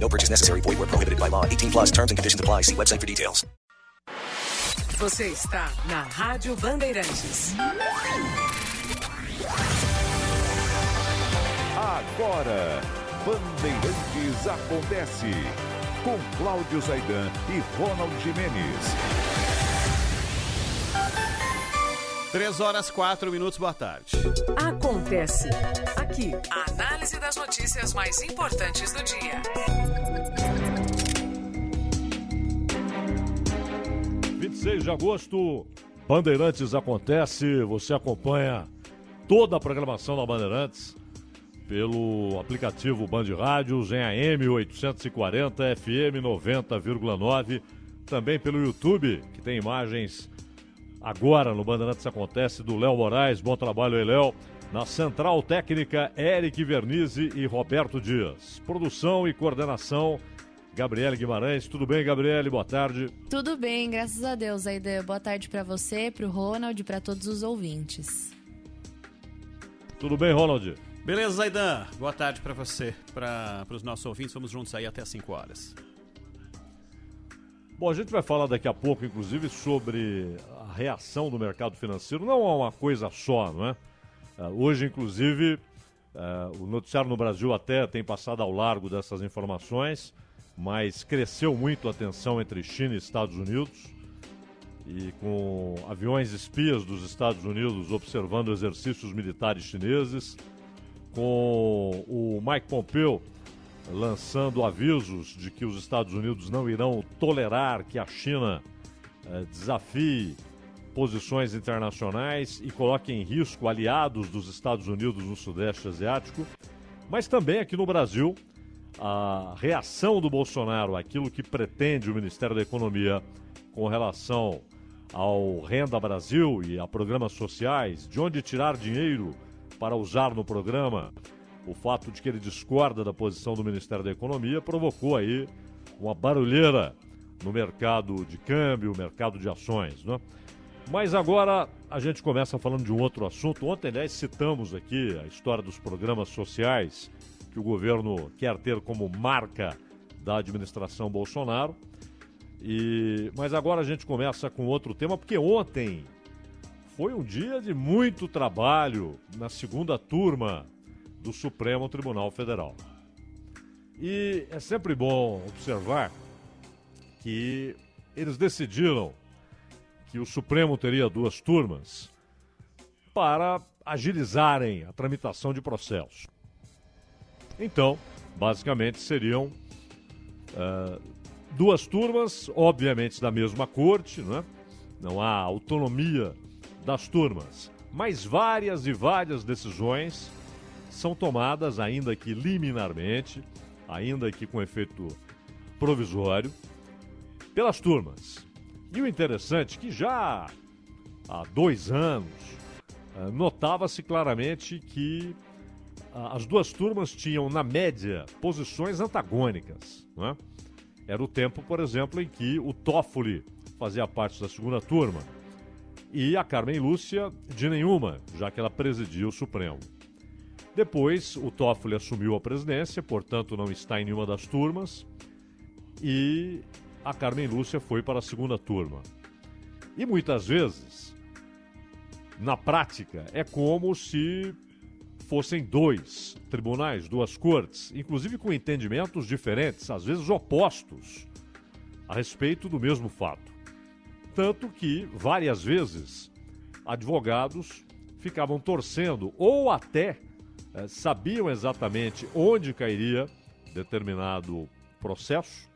No purchase necessary. Void where prohibited by law. 18 plus terms and conditions apply. See website for details. Você está na Rádio Bandeirantes. Agora, Bandeirantes acontece com Cláudio Zaidan e Ronald Jimenez. 3 horas 4 minutos, boa tarde. Acontece aqui. A análise das notícias mais importantes do dia. 26 de agosto, Bandeirantes acontece. Você acompanha toda a programação da Bandeirantes pelo aplicativo Band Rádios em AM 840 FM 90,9, também pelo YouTube, que tem imagens agora no Bandeirantes Acontece do Léo Moraes. Bom trabalho aí, Léo. Na Central Técnica, Eric Vernizzi e Roberto Dias. Produção e coordenação, Gabriele Guimarães. Tudo bem, Gabriele? Boa tarde. Tudo bem, graças a Deus, Aida. Boa tarde para você, para o Ronald e para todos os ouvintes. Tudo bem, Ronald? Beleza, Zaidan? Boa tarde para você, para os nossos ouvintes. Vamos juntos aí até 5 horas. Bom, a gente vai falar daqui a pouco, inclusive, sobre a reação do mercado financeiro. Não é uma coisa só, não é? Uh, hoje, inclusive, uh, o noticiário no Brasil até tem passado ao largo dessas informações, mas cresceu muito a tensão entre China e Estados Unidos. E com aviões espias dos Estados Unidos observando exercícios militares chineses, com o Mike Pompeo lançando avisos de que os Estados Unidos não irão tolerar que a China eh, desafie posições internacionais e coloque em risco aliados dos Estados Unidos no Sudeste Asiático, mas também aqui no Brasil, a reação do Bolsonaro àquilo que pretende o Ministério da Economia com relação ao Renda Brasil e a programas sociais, de onde tirar dinheiro para usar no programa, o fato de que ele discorda da posição do Ministério da Economia provocou aí uma barulheira no mercado de câmbio, mercado de ações. Né? Mas agora a gente começa falando de um outro assunto. Ontem, aliás, citamos aqui a história dos programas sociais que o governo quer ter como marca da administração Bolsonaro. E, mas agora a gente começa com outro tema, porque ontem foi um dia de muito trabalho na segunda turma do Supremo Tribunal Federal. E é sempre bom observar que eles decidiram que o Supremo teria duas turmas para agilizarem a tramitação de processos. Então, basicamente seriam uh, duas turmas, obviamente da mesma corte, não, é? não há autonomia das turmas, mas várias e várias decisões são tomadas, ainda que liminarmente, ainda que com efeito provisório, pelas turmas. E o interessante é que já há dois anos eh, notava-se claramente que ah, as duas turmas tinham, na média, posições antagônicas. É? Era o tempo, por exemplo, em que o Toffoli fazia parte da segunda turma e a Carmen Lúcia de nenhuma, já que ela presidia o Supremo. Depois, o Toffoli assumiu a presidência, portanto, não está em nenhuma das turmas, e a Carmen Lúcia foi para a segunda turma. E muitas vezes, na prática, é como se fossem dois tribunais, duas cortes, inclusive com entendimentos diferentes, às vezes opostos a respeito do mesmo fato. Tanto que, várias vezes, advogados ficavam torcendo ou até eh, sabiam exatamente onde cairia determinado processo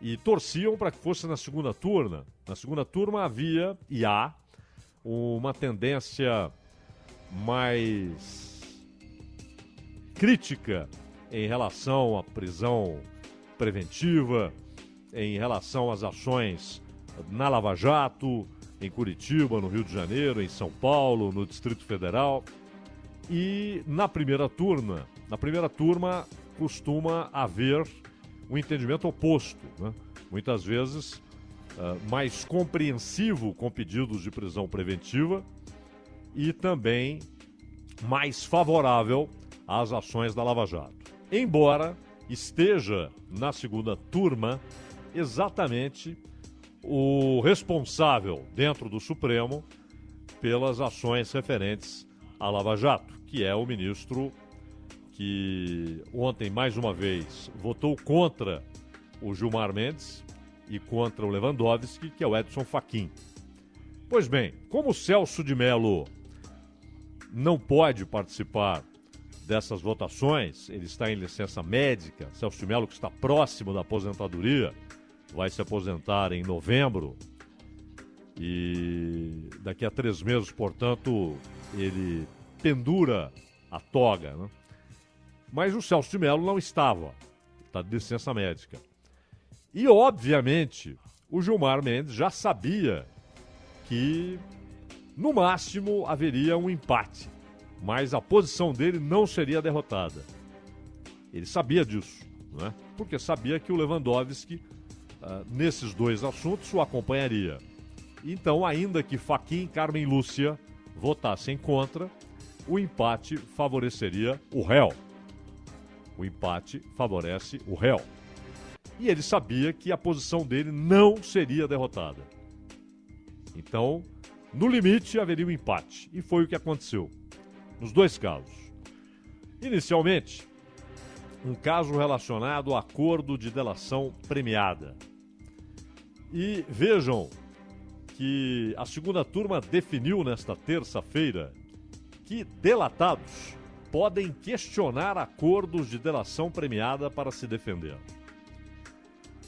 e torciam para que fosse na segunda turma. Na segunda turma havia e há uma tendência mais crítica em relação à prisão preventiva, em relação às ações na Lava Jato, em Curitiba, no Rio de Janeiro, em São Paulo, no Distrito Federal. E na primeira turma, na primeira turma costuma haver um entendimento oposto, né? muitas vezes uh, mais compreensivo com pedidos de prisão preventiva e também mais favorável às ações da Lava Jato. Embora esteja na segunda turma exatamente o responsável dentro do Supremo pelas ações referentes à Lava Jato, que é o ministro que ontem, mais uma vez, votou contra o Gilmar Mendes e contra o Lewandowski, que é o Edson Fachin. Pois bem, como o Celso de Mello não pode participar dessas votações, ele está em licença médica, Celso de Mello, que está próximo da aposentadoria, vai se aposentar em novembro. E daqui a três meses, portanto, ele pendura a toga. Né? Mas o Celso de Mello não estava, está de licença médica. E, obviamente, o Gilmar Mendes já sabia que, no máximo, haveria um empate, mas a posição dele não seria derrotada. Ele sabia disso, né? porque sabia que o Lewandowski uh, nesses dois assuntos o acompanharia. Então, ainda que Faquim e Carmen Lúcia votassem contra, o empate favoreceria o réu. O empate favorece o réu. E ele sabia que a posição dele não seria derrotada. Então, no limite, haveria um empate. E foi o que aconteceu. Nos dois casos. Inicialmente, um caso relacionado a acordo de delação premiada. E vejam que a segunda turma definiu nesta terça-feira que delatados podem questionar acordos de delação premiada para se defender.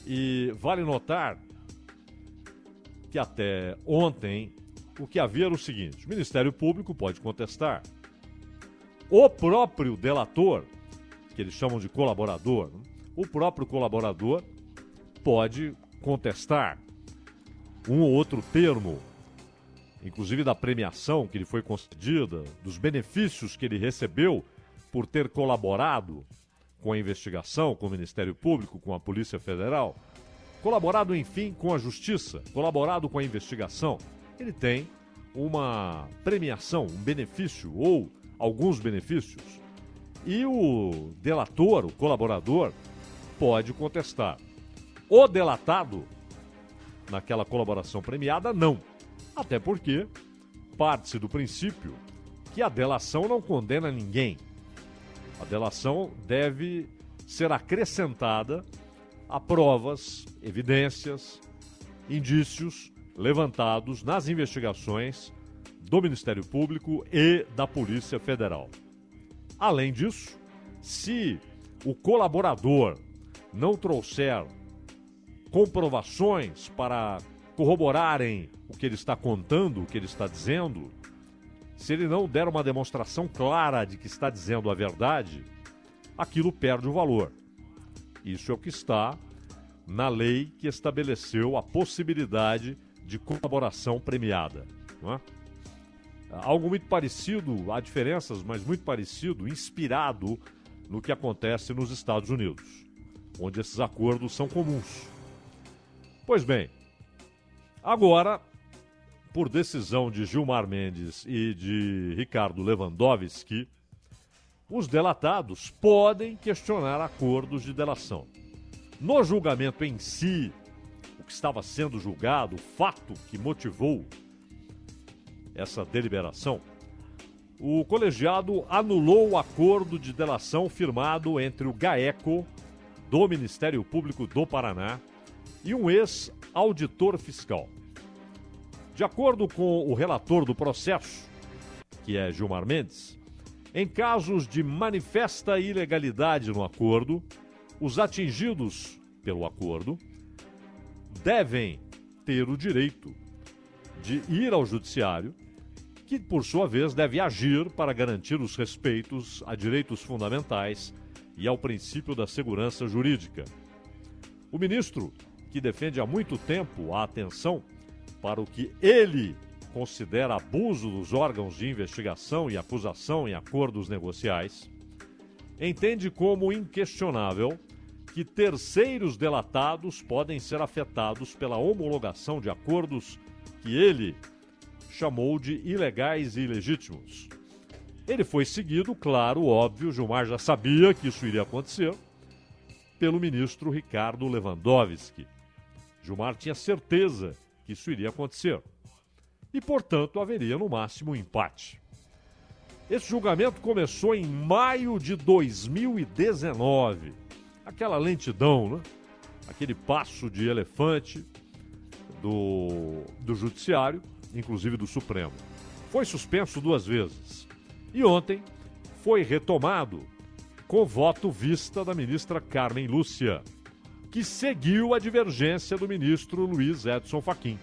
E vale notar que até ontem o que havia era o seguinte: o Ministério Público pode contestar. O próprio delator, que eles chamam de colaborador, o próprio colaborador pode contestar um ou outro termo, inclusive da premiação que lhe foi concedida, dos benefícios que ele recebeu por ter colaborado com a investigação, com o Ministério Público, com a Polícia Federal, colaborado, enfim, com a Justiça, colaborado com a investigação, ele tem uma premiação, um benefício ou alguns benefícios. E o delator, o colaborador, pode contestar. O delatado, naquela colaboração premiada, não. Até porque parte-se do princípio que a delação não condena ninguém. A delação deve ser acrescentada a provas, evidências, indícios levantados nas investigações do Ministério Público e da Polícia Federal. Além disso, se o colaborador não trouxer comprovações para corroborarem o que ele está contando, o que ele está dizendo, se ele não der uma demonstração clara de que está dizendo a verdade, aquilo perde o valor. Isso é o que está na lei que estabeleceu a possibilidade de colaboração premiada. É? Algo muito parecido, há diferenças, mas muito parecido, inspirado no que acontece nos Estados Unidos, onde esses acordos são comuns. Pois bem, agora, por decisão de Gilmar Mendes e de Ricardo Lewandowski, os delatados podem questionar acordos de delação. No julgamento em si, o que estava sendo julgado, o fato que motivou essa deliberação, o colegiado anulou o acordo de delação firmado entre o GAECO do Ministério Público do Paraná e um ex-auditor fiscal. De acordo com o relator do processo, que é Gilmar Mendes, em casos de manifesta ilegalidade no acordo, os atingidos pelo acordo devem ter o direito de ir ao judiciário, que por sua vez deve agir para garantir os respeitos a direitos fundamentais e ao princípio da segurança jurídica. O ministro, que defende há muito tempo a atenção para o que ele considera abuso dos órgãos de investigação e acusação em acordos negociais, entende como inquestionável que terceiros delatados podem ser afetados pela homologação de acordos que ele chamou de ilegais e ilegítimos. Ele foi seguido, claro, óbvio, Gilmar já sabia que isso iria acontecer, pelo ministro Ricardo Lewandowski. Gilmar tinha certeza que isso iria acontecer e, portanto, haveria no máximo um empate. Esse julgamento começou em maio de 2019. Aquela lentidão, né? aquele passo de elefante do, do Judiciário, inclusive do Supremo. Foi suspenso duas vezes. E ontem foi retomado com voto vista da ministra Carmen Lúcia, que seguiu a divergência do ministro Luiz Edson Fachin.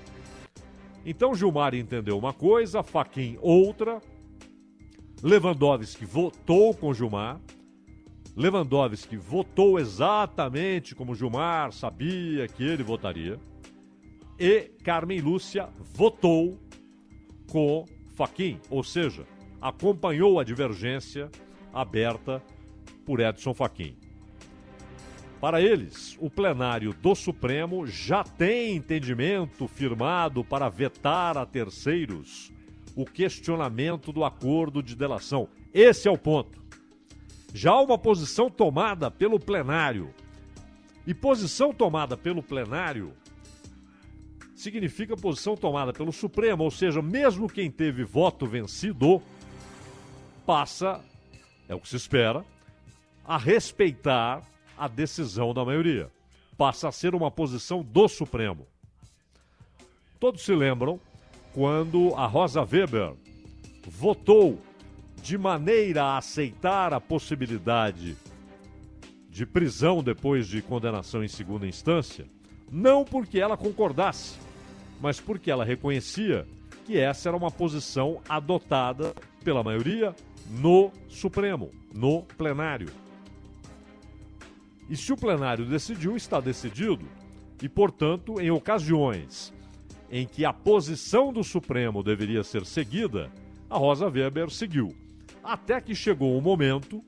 Então Gilmar entendeu uma coisa, Faquin outra. Lewandowski votou com Gilmar. Lewandowski votou exatamente como Gilmar sabia que ele votaria. E Carmen Lúcia votou com Faquin, ou seja, acompanhou a divergência aberta por Edson Fachin. Para eles, o plenário do Supremo já tem entendimento firmado para vetar a terceiros o questionamento do acordo de delação. Esse é o ponto. Já uma posição tomada pelo plenário. E posição tomada pelo plenário significa posição tomada pelo Supremo, ou seja, mesmo quem teve voto vencido passa, é o que se espera, a respeitar a decisão da maioria. Passa a ser uma posição do Supremo. Todos se lembram quando a Rosa Weber votou de maneira a aceitar a possibilidade de prisão depois de condenação em segunda instância, não porque ela concordasse, mas porque ela reconhecia que essa era uma posição adotada pela maioria no Supremo, no plenário. E se o plenário decidiu, está decidido. E, portanto, em ocasiões em que a posição do Supremo deveria ser seguida, a Rosa Weber seguiu. Até que chegou o um momento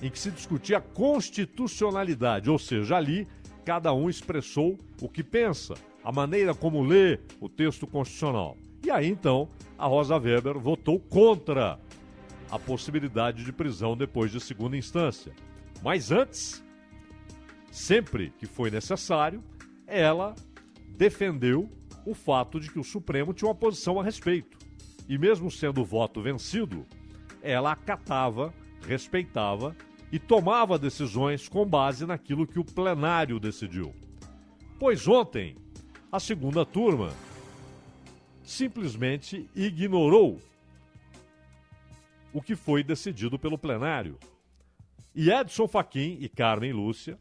em que se discutia a constitucionalidade, ou seja, ali cada um expressou o que pensa, a maneira como lê o texto constitucional. E aí então a Rosa Weber votou contra a possibilidade de prisão depois de segunda instância. Mas antes, sempre que foi necessário, ela defendeu o fato de que o Supremo tinha uma posição a respeito. E mesmo sendo o voto vencido, ela acatava, respeitava e tomava decisões com base naquilo que o plenário decidiu. Pois ontem, a segunda turma simplesmente ignorou o que foi decidido pelo plenário e Edson Fachin e Carmen Lúcia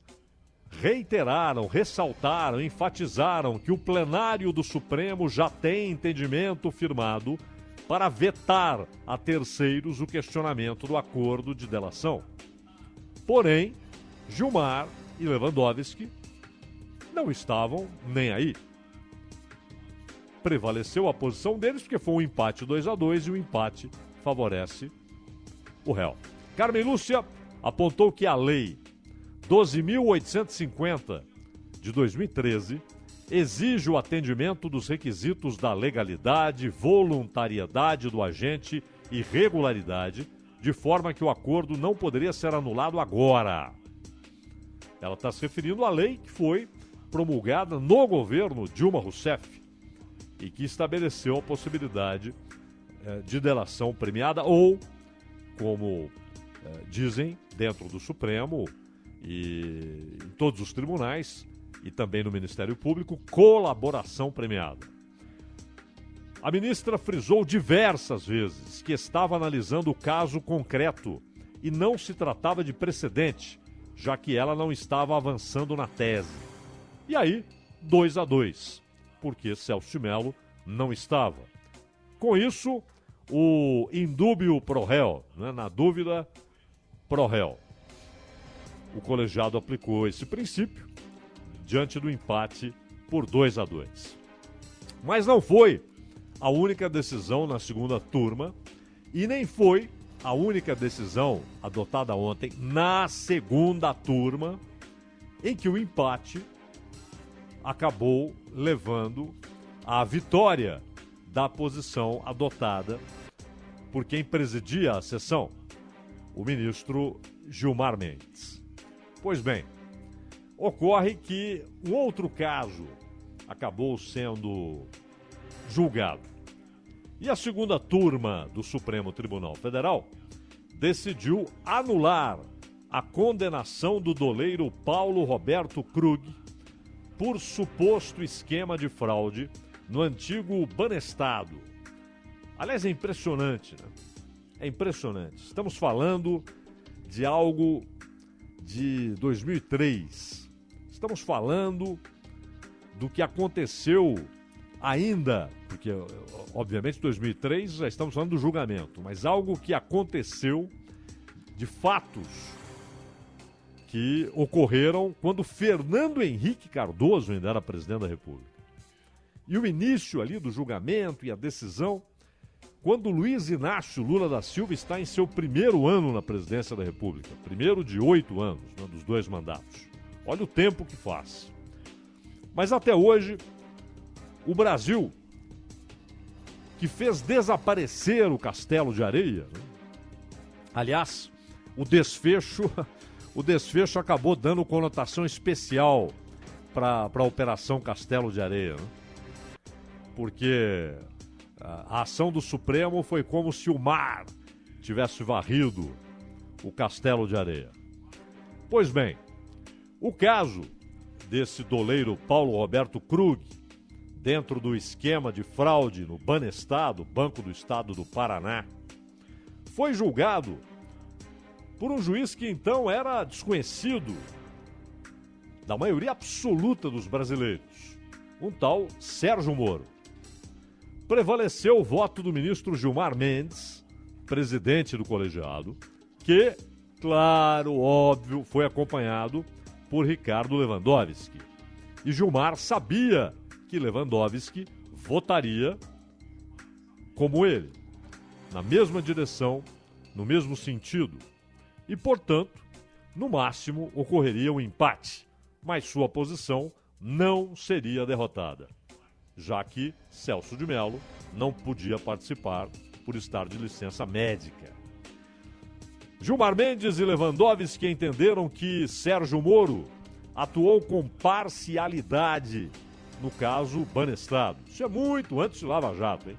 reiteraram, ressaltaram, enfatizaram que o plenário do Supremo já tem entendimento firmado para vetar a terceiros o questionamento do acordo de delação. Porém, Gilmar e Lewandowski não estavam nem aí. Prevaleceu a posição deles porque foi um empate 2 a 2 e o empate favorece o réu. Carmen Lúcia apontou que a Lei 12.850 de 2013 exige o atendimento dos requisitos da legalidade, voluntariedade do agente e regularidade, de forma que o acordo não poderia ser anulado agora. Ela está se referindo à lei que foi promulgada no governo Dilma Rousseff e que estabeleceu a possibilidade eh, de delação premiada ou, como eh, dizem dentro do Supremo e em todos os tribunais e também no Ministério Público, colaboração premiada. A ministra frisou diversas vezes que estava analisando o caso concreto e não se tratava de precedente, já que ela não estava avançando na tese. E aí, dois a dois, porque Celso de Mello não estava. Com isso, o indúbio pro réu, né, na dúvida, pro réu. O colegiado aplicou esse princípio diante do empate por 2 a 2. Mas não foi a única decisão na segunda turma e nem foi a única decisão adotada ontem na segunda turma em que o empate acabou levando à vitória da posição adotada por quem presidia a sessão, o ministro Gilmar Mendes. Pois bem, ocorre que um outro caso acabou sendo julgado. E a segunda turma do Supremo Tribunal Federal decidiu anular a condenação do doleiro Paulo Roberto Krug por suposto esquema de fraude no antigo Banestado. Aliás, é impressionante, né? É impressionante. Estamos falando de algo de 2003. Estamos falando do que aconteceu ainda, porque obviamente 2003 já estamos falando do julgamento, mas algo que aconteceu de fatos que ocorreram quando Fernando Henrique Cardoso ainda era presidente da República. E o início ali do julgamento e a decisão, quando Luiz Inácio Lula da Silva está em seu primeiro ano na presidência da República, primeiro de oito anos, né, dos dois mandatos. Olha o tempo que faz. Mas até hoje, o Brasil, que fez desaparecer o Castelo de Areia, né? aliás, o desfecho, o desfecho acabou dando conotação especial para a Operação Castelo de Areia. Né? porque a ação do Supremo foi como se o mar tivesse varrido o castelo de areia. Pois bem, o caso desse doleiro Paulo Roberto Krug, dentro do esquema de fraude no Banestado, Banco do Estado do Paraná, foi julgado por um juiz que então era desconhecido da maioria absoluta dos brasileiros, um tal Sérgio Moro prevaleceu o voto do ministro Gilmar Mendes, presidente do colegiado, que, claro, óbvio, foi acompanhado por Ricardo Lewandowski. E Gilmar sabia que Lewandowski votaria como ele, na mesma direção, no mesmo sentido. E, portanto, no máximo ocorreria um empate, mas sua posição não seria derrotada já que Celso de Mello não podia participar por estar de licença médica. Gilmar Mendes e Lewandowski entenderam que Sérgio Moro atuou com parcialidade no caso Banestado. Isso é muito antes de Lava Jato, hein?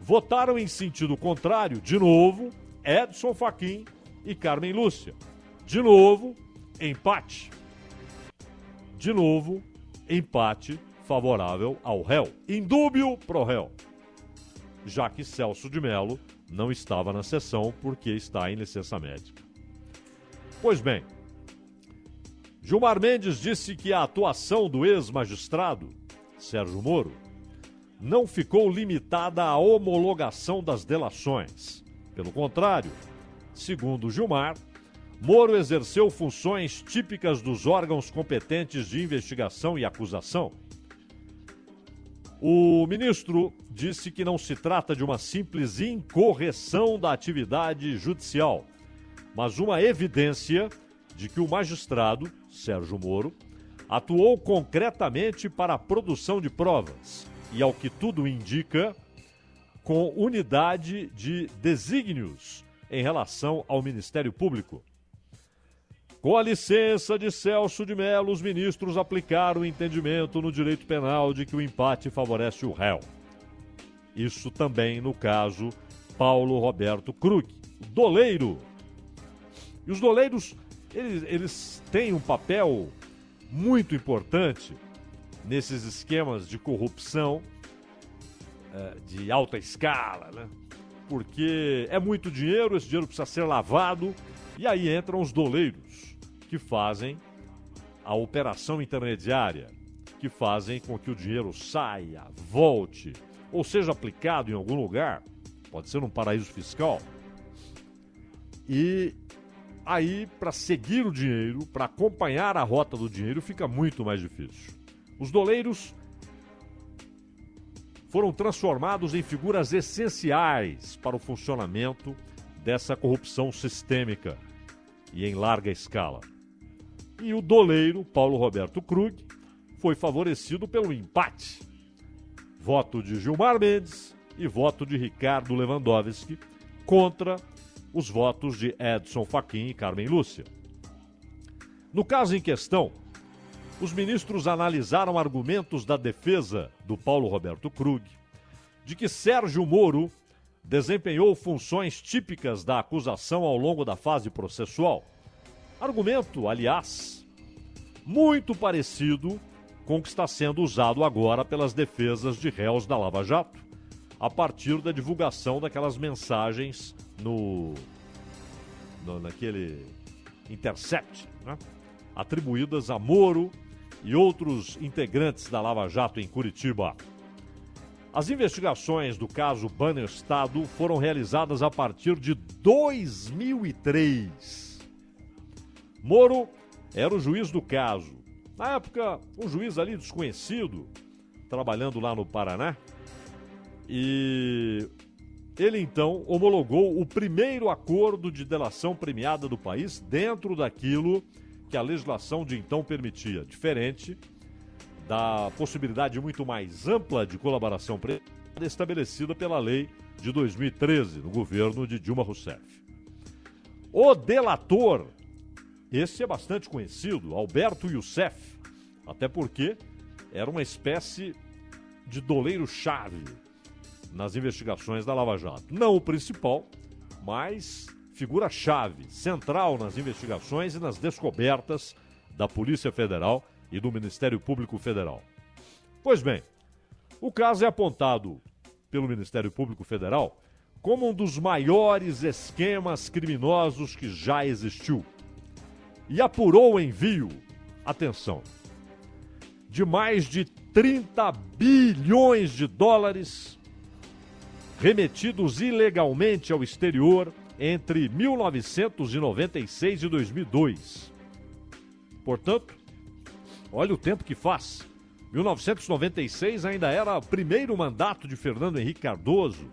Votaram em sentido contrário, de novo, Edson Fachin e Carmen Lúcia. De novo, empate. De novo, empate favorável ao réu, indúbio pro réu, já que Celso de Mello não estava na sessão porque está em licença médica. Pois bem, Gilmar Mendes disse que a atuação do ex-magistrado, Sérgio Moro, não ficou limitada à homologação das delações. Pelo contrário, segundo Gilmar, Moro exerceu funções típicas dos órgãos competentes de investigação e acusação, o ministro disse que não se trata de uma simples incorreção da atividade judicial, mas uma evidência de que o magistrado, Sérgio Moro, atuou concretamente para a produção de provas e, ao que tudo indica, com unidade de desígnios em relação ao Ministério Público. Com a licença de Celso de Mello, os ministros aplicaram o entendimento no direito penal de que o empate favorece o réu. Isso também no caso Paulo Roberto Krug, doleiro. E os doleiros, eles, eles têm um papel muito importante nesses esquemas de corrupção é, de alta escala, né? Porque é muito dinheiro, esse dinheiro precisa ser lavado, e aí entram os doleiros que fazem a operação intermediária, que fazem com que o dinheiro saia, volte, ou seja aplicado em algum lugar, pode ser num paraíso fiscal. E aí, para seguir o dinheiro, para acompanhar a rota do dinheiro, fica muito mais difícil. Os doleiros foram transformados em figuras essenciais para o funcionamento dessa corrupção sistêmica e em larga escala. E o doleiro, Paulo Roberto Krug, foi favorecido pelo empate. Voto de Gilmar Mendes e voto de Ricardo Lewandowski contra os votos de Edson Fachin e Carmen Lúcia. No caso em questão, os ministros analisaram argumentos da defesa do Paulo Roberto Krug de que Sérgio Moro desempenhou funções típicas da acusação ao longo da fase processual. Argumento, aliás, muito parecido com o que está sendo usado agora pelas defesas de réus da Lava Jato, a partir da divulgação daquelas mensagens no, no naquele intercept, né? atribuídas a Moro e outros integrantes da Lava Jato em Curitiba. As investigações do caso Banner Estado foram realizadas a partir de 2003. Moro era o juiz do caso. Na época, um juiz ali desconhecido, trabalhando lá no Paraná. E ele então homologou o primeiro acordo de delação premiada do país dentro daquilo que a legislação de então permitia, diferente da possibilidade muito mais ampla de colaboração estabelecida pela lei de 2013, no governo de Dilma Rousseff. O delator, esse é bastante conhecido, Alberto Youssef, até porque era uma espécie de doleiro-chave nas investigações da Lava Jato. Não o principal, mas figura-chave, central nas investigações e nas descobertas da Polícia Federal e do Ministério Público Federal. Pois bem, o caso é apontado pelo Ministério Público Federal como um dos maiores esquemas criminosos que já existiu. E apurou o envio, atenção, de mais de 30 bilhões de dólares remetidos ilegalmente ao exterior entre 1996 e 2002. Portanto, olha o tempo que faz. 1996 ainda era o primeiro mandato de Fernando Henrique Cardoso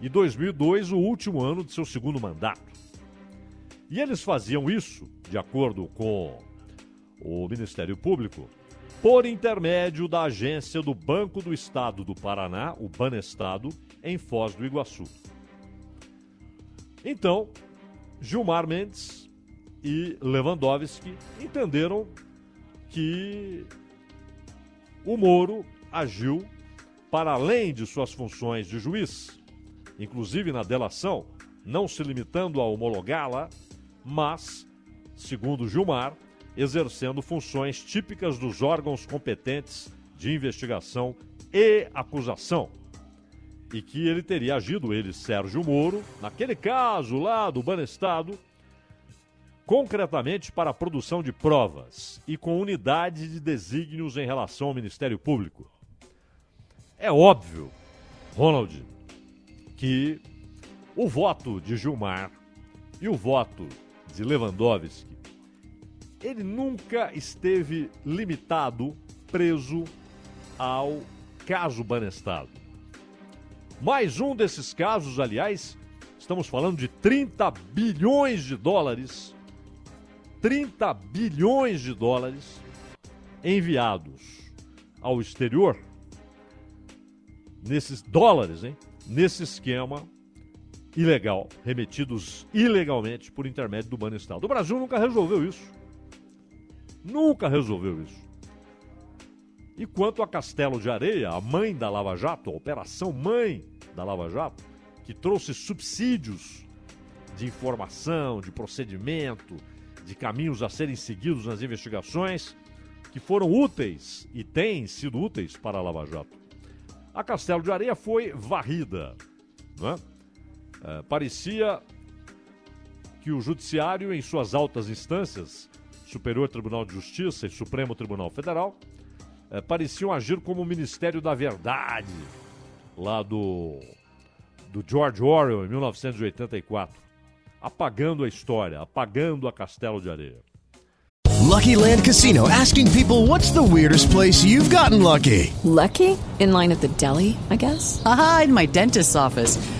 e 2002 o último ano de seu segundo mandato. E eles faziam isso, de acordo com o Ministério Público, por intermédio da agência do Banco do Estado do Paraná, o Banestado, em Foz do Iguaçu. Então, Gilmar Mendes e Lewandowski entenderam que o Moro agiu para além de suas funções de juiz, inclusive na delação, não se limitando a homologá-la, mas, segundo Gilmar, exercendo funções típicas dos órgãos competentes de investigação e acusação e que ele teria agido, ele, Sérgio Moro, naquele caso lá do Banestado, concretamente para a produção de provas e com unidade de desígnios em relação ao Ministério Público. É óbvio, Ronald, que o voto de Gilmar e o voto de Lewandowski, ele nunca esteve limitado, preso ao caso Banestado. Mais um desses casos, aliás, estamos falando de 30 bilhões de dólares. 30 bilhões de dólares enviados ao exterior nesses dólares, hein? Nesse esquema ilegal, remetidos ilegalmente por intermédio do Banestado. O Brasil nunca resolveu isso. Nunca resolveu isso. E quanto a Castelo de Areia, a mãe da Lava Jato, a operação mãe da Lava Jato, que trouxe subsídios de informação, de procedimento, de caminhos a serem seguidos nas investigações, que foram úteis e têm sido úteis para a Lava Jato. A Castelo de Areia foi varrida. Né? É, parecia que o Judiciário, em suas altas instâncias, Superior Tribunal de Justiça e Supremo Tribunal Federal, é, pareciam agir como o Ministério da Verdade, lá do, do George Orwell, em 1984, apagando a história, apagando a Castelo de Areia. Lucky Land Casino asking people what's the weirdest place you've gotten lucky? Lucky? In line at the deli, I guess? Aha, in my dentist's office.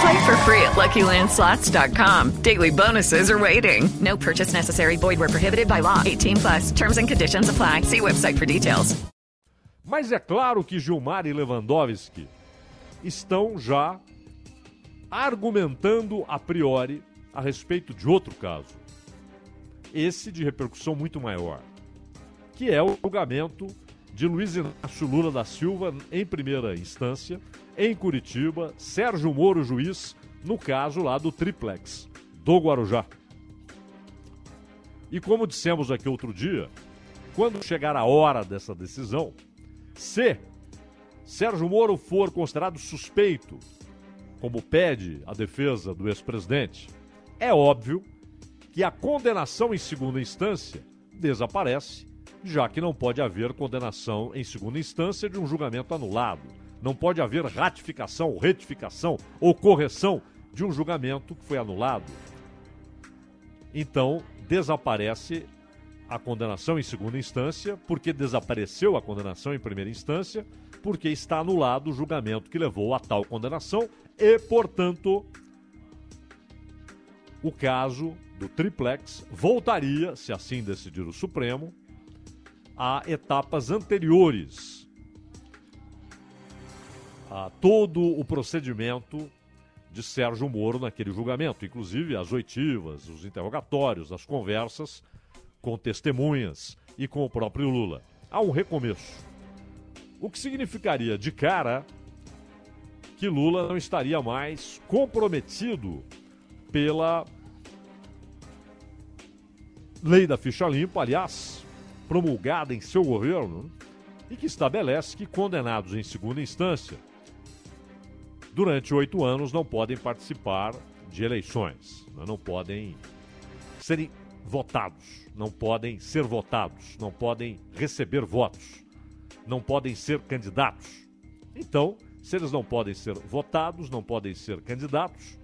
Play for free at LuckyLandSlots.com. Daily bonuses are waiting. No purchase necessary. Void where prohibited by law. 18 plus. Terms and conditions apply. See website for details. Mas é claro que Gilmar e Lewandowski estão já argumentando a priori a respeito de outro caso. Esse de repercussão muito maior, que é o julgamento de Luiz Inácio Lula da Silva em primeira instância, em Curitiba, Sérgio Moro, juiz, no caso lá do Triplex, do Guarujá. E como dissemos aqui outro dia, quando chegar a hora dessa decisão, se Sérgio Moro for considerado suspeito, como pede a defesa do ex-presidente, é óbvio que a condenação em segunda instância desaparece, já que não pode haver condenação em segunda instância de um julgamento anulado. Não pode haver ratificação, retificação ou correção de um julgamento que foi anulado. Então, desaparece a condenação em segunda instância, porque desapareceu a condenação em primeira instância, porque está anulado o julgamento que levou a tal condenação e, portanto, o caso do triplex voltaria, se assim decidir o Supremo, a etapas anteriores a todo o procedimento de Sérgio Moro naquele julgamento, inclusive as oitivas, os interrogatórios, as conversas com testemunhas e com o próprio Lula. Há um recomeço. O que significaria de cara que Lula não estaria mais comprometido pela lei da ficha limpa, aliás, promulgada em seu governo, e que estabelece que condenados em segunda instância, durante oito anos, não podem participar de eleições, né? não podem serem votados, não podem ser votados, não podem receber votos, não podem ser candidatos. Então, se eles não podem ser votados, não podem ser candidatos,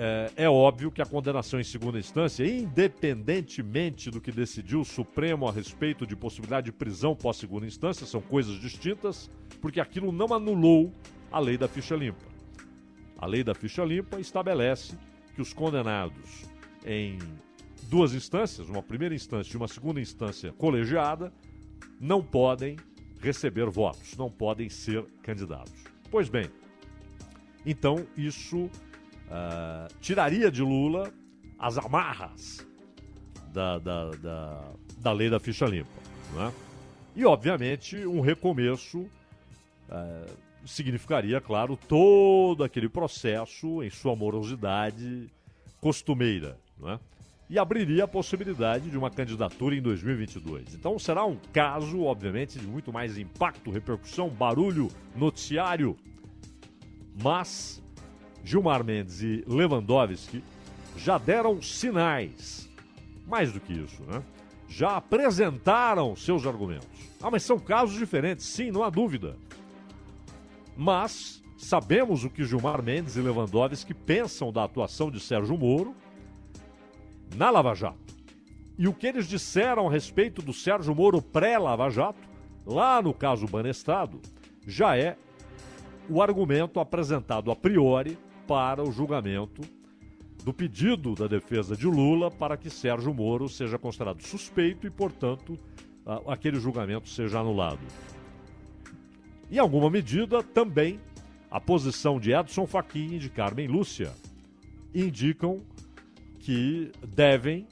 é, é, óbvio que a condenação em segunda instância, independentemente do que decidiu o Supremo a respeito de possibilidade de prisão pós-segunda instância, são coisas distintas, porque aquilo não anulou a lei da ficha limpa. A lei da ficha limpa estabelece que os condenados em duas instâncias, uma primeira instância e uma segunda instância colegiada, não podem receber votos, não podem ser candidatos. Pois bem, então isso Uh, tiraria de Lula as amarras da, da, da, da lei da ficha limpa. Né? E, obviamente, um recomeço uh, significaria, claro, todo aquele processo em sua morosidade costumeira. Né? E abriria a possibilidade de uma candidatura em 2022. Então será um caso, obviamente, de muito mais impacto, repercussão, barulho, noticiário, mas Gilmar Mendes e Lewandowski já deram sinais. Mais do que isso, né? Já apresentaram seus argumentos. Ah, mas são casos diferentes, sim, não há dúvida. Mas sabemos o que Gilmar Mendes e Lewandowski pensam da atuação de Sérgio Moro na Lava Jato. E o que eles disseram a respeito do Sérgio Moro pré-Lava Jato Lá no caso Banestado, já é o argumento apresentado a priori para o julgamento do pedido da defesa de Lula para que Sérgio Moro seja considerado suspeito e, portanto, aquele julgamento seja anulado. Em alguma medida, também a posição de Edson Fachin e de Carmen Lúcia indicam que devem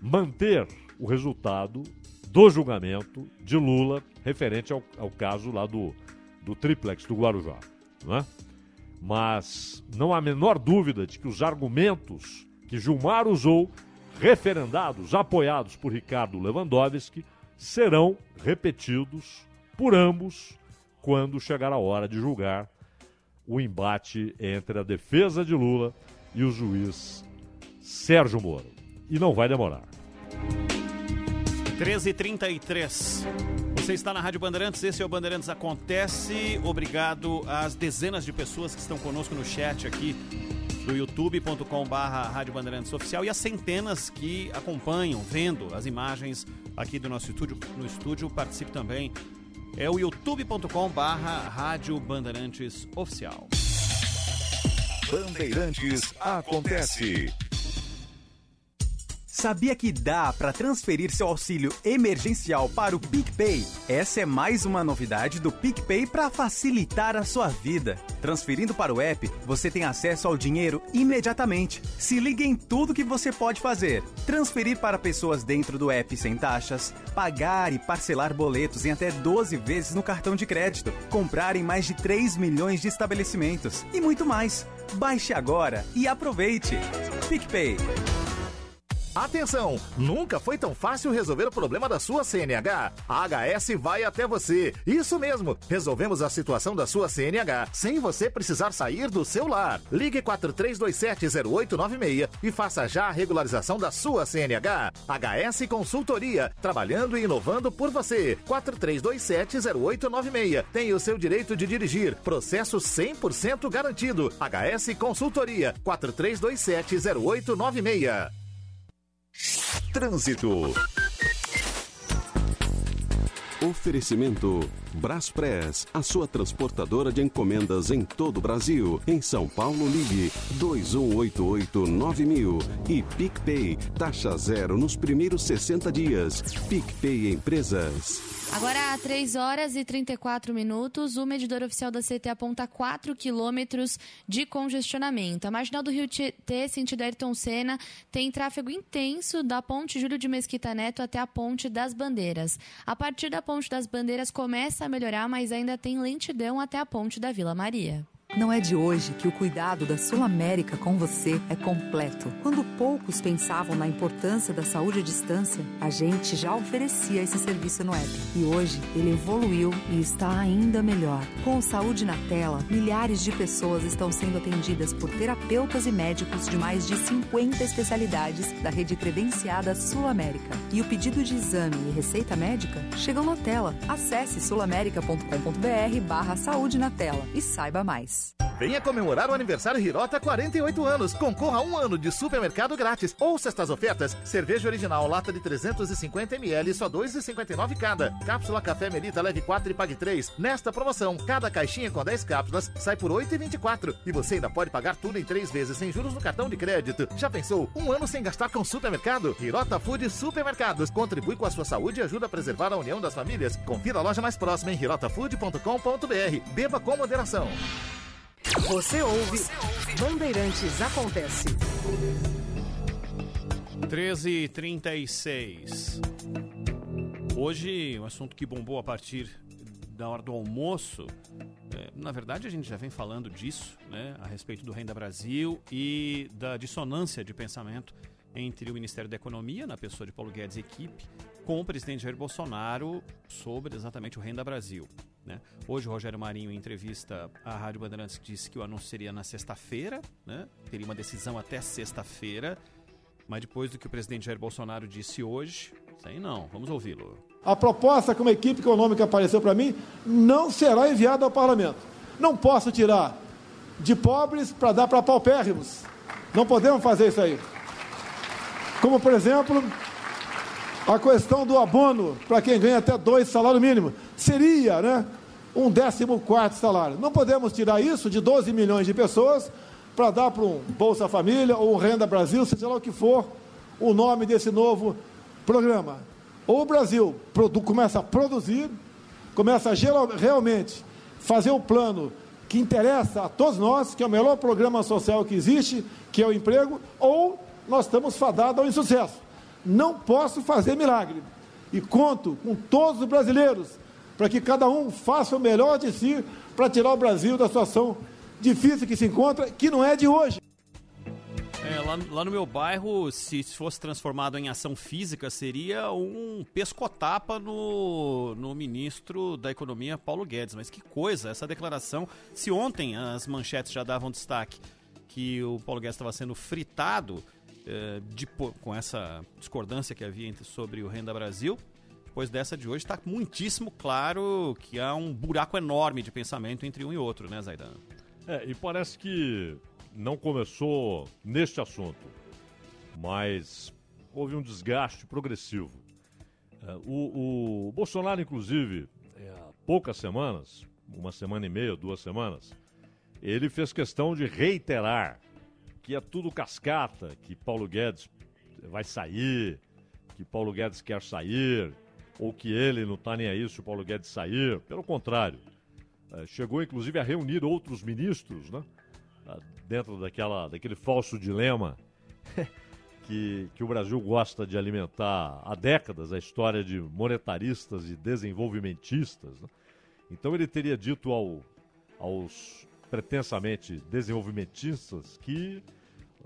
manter o resultado do julgamento de Lula referente ao, ao caso lá do, do triplex do Guarujá. Não é? Mas não há a menor dúvida de que os argumentos que Gilmar usou, referendados, apoiados por Ricardo Lewandowski, serão repetidos por ambos quando chegar a hora de julgar o embate entre a defesa de Lula e o juiz Sérgio Moro. E não vai demorar. 13h33. Você está na Rádio Bandeirantes, esse é o Bandeirantes Acontece. Obrigado às dezenas de pessoas que estão conosco no chat aqui do youtube.com/barra Rádio Bandeirantes Oficial e as centenas que acompanham, vendo as imagens aqui do nosso estúdio. No estúdio participe também. É o youtube.com/barra Rádio Bandeirantes Oficial. Bandeirantes Acontece. Sabia que dá para transferir seu auxílio emergencial para o PicPay? Essa é mais uma novidade do PicPay para facilitar a sua vida. Transferindo para o app, você tem acesso ao dinheiro imediatamente. Se liga em tudo que você pode fazer: transferir para pessoas dentro do app sem taxas, pagar e parcelar boletos em até 12 vezes no cartão de crédito, comprar em mais de 3 milhões de estabelecimentos e muito mais. Baixe agora e aproveite. PicPay. Atenção! Nunca foi tão fácil resolver o problema da sua CNH. A HS vai até você. Isso mesmo! Resolvemos a situação da sua CNH sem você precisar sair do seu lar. Ligue 43270896 e faça já a regularização da sua CNH. HS Consultoria, trabalhando e inovando por você. 43270896. Tem o seu direito de dirigir. Processo 100% garantido. HS Consultoria, 43270896. Trânsito. Oferecimento Braspress, a sua transportadora de encomendas em todo o Brasil. Em São Paulo, ligue 2188-9000. E PicPay, taxa zero nos primeiros 60 dias. PicPay Empresas. Agora, 3 horas e 34 minutos, o medidor oficial da CT aponta 4 quilômetros de congestionamento. A marginal do Rio Tietê, sentido Ayrton Senna, tem tráfego intenso da ponte Júlio de Mesquita Neto até a ponte das Bandeiras. A partir da ponte das Bandeiras começa a melhorar, mas ainda tem lentidão até a ponte da Vila Maria. Não é de hoje que o cuidado da Sul América com você é completo. Quando poucos pensavam na importância da saúde à distância, a gente já oferecia esse serviço no app. E hoje ele evoluiu e está ainda melhor. Com Saúde na Tela, milhares de pessoas estão sendo atendidas por terapeutas e médicos de mais de 50 especialidades da rede credenciada Sul América. E o pedido de exame e receita médica chegam na tela. Acesse sulamerica.com.br barra saúde na tela e saiba mais. Venha comemorar o aniversário Hirota 48 anos. Concorra a um ano de supermercado grátis. Ouça estas ofertas. Cerveja original, lata de 350ml, só 2,59 cada. Cápsula Café Melita, leve 4 e pague 3. Nesta promoção, cada caixinha com 10 cápsulas sai por 8,24. E você ainda pode pagar tudo em 3 vezes sem juros no cartão de crédito. Já pensou? Um ano sem gastar com supermercado? Hirota Food Supermercados. Contribui com a sua saúde e ajuda a preservar a união das famílias. Confira a loja mais próxima em hirotafood.com.br. Beba com moderação. Você ouve, Bandeirantes Acontece. 13h36. Hoje, um assunto que bombou a partir da hora do almoço. É, na verdade, a gente já vem falando disso, né, a respeito do Renda Brasil e da dissonância de pensamento entre o Ministério da Economia, na pessoa de Paulo Guedes e equipe, com o presidente Jair Bolsonaro sobre exatamente o Renda Brasil. Né? Hoje o Rogério Marinho, em entrevista à Rádio Bandeirantes, disse que o anúncio seria na sexta-feira, né? teria uma decisão até sexta-feira, mas depois do que o presidente Jair Bolsonaro disse hoje, aí não, vamos ouvi-lo. A proposta que uma equipe econômica apareceu para mim não será enviada ao parlamento. Não posso tirar de pobres para dar para paupérrimos. Não podemos fazer isso aí. Como, por exemplo, A questão do abono para quem ganha até dois salários mínimos seria, né? Um décimo quarto salário. Não podemos tirar isso de 12 milhões de pessoas para dar para um Bolsa Família ou um Renda Brasil, seja lá o que for o nome desse novo programa. Ou o Brasil começa a produzir, começa a realmente fazer o plano que interessa a todos nós, que é o melhor programa social que existe, que é o emprego, ou nós estamos fadados ao insucesso. Não posso fazer milagre. E conto com todos os brasileiros para que cada um faça o melhor de si para tirar o Brasil da situação difícil que se encontra, que não é de hoje. É, lá, lá, no meu bairro, se fosse transformado em ação física, seria um pescotapa no, no ministro da Economia, Paulo Guedes. Mas que coisa, essa declaração. Se ontem as manchetes já davam destaque que o Paulo Guedes estava sendo fritado de, com essa discordância que havia entre, sobre o Renda Brasil, depois dessa de hoje está muitíssimo claro que há um buraco enorme de pensamento entre um e outro, né, Zaidan? É, e parece que não começou neste assunto, mas houve um desgaste progressivo. É, o, o, Bolsonaro, inclusive, é, há poucas semanas, uma semana e meia, duas semanas, ele fez questão de reiterar que é tudo cascata, que Paulo Guedes vai sair, que Paulo Guedes quer sair, ou que ele não está nem aí se o Paulo Guedes sair. Pelo contrário, é, chegou inclusive a reunir outros ministros, né? dentro daquela, daquele falso dilema que, que o Brasil gosta de alimentar há décadas, a história de monetaristas e desenvolvimentistas. Né? Então ele teria dito ao, aos pretensamente desenvolvimentistas que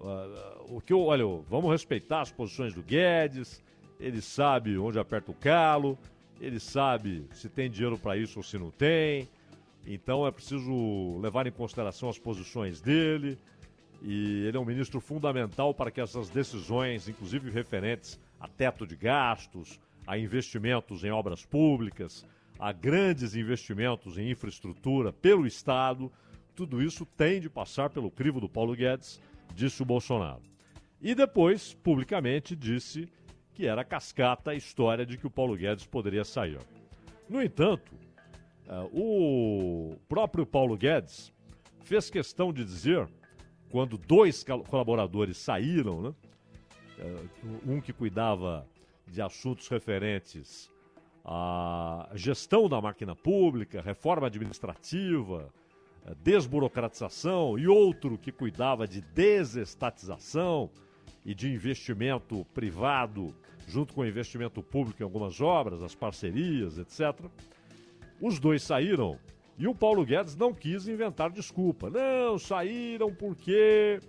uh, o que eu, olha, vamos respeitar as posições do Guedes, ele sabe onde aperta o calo, ele sabe se tem dinheiro para isso ou se não tem, então é preciso levar em consideração as posições dele. E ele é um ministro fundamental para que essas decisões, inclusive referentes a teto de gastos, a investimentos em obras públicas, a grandes investimentos em infraestrutura pelo Estado, tudo isso tem de passar pelo crivo do Paulo Guedes, disse o Bolsonaro. E depois, publicamente, disse que era cascata a história de que o Paulo Guedes poderia sair. No entanto, Uh, o próprio Paulo Guedes fez questão de dizer, quando dois colaboradores saíram, né, uh, um que cuidava de assuntos referentes à gestão da máquina pública, reforma administrativa, desburocratização, e outro que cuidava de desestatização e de investimento privado junto com investimento público em algumas obras, as parcerias, etc os dois saíram e o Paulo Guedes não quis inventar desculpa. Não, saíram porque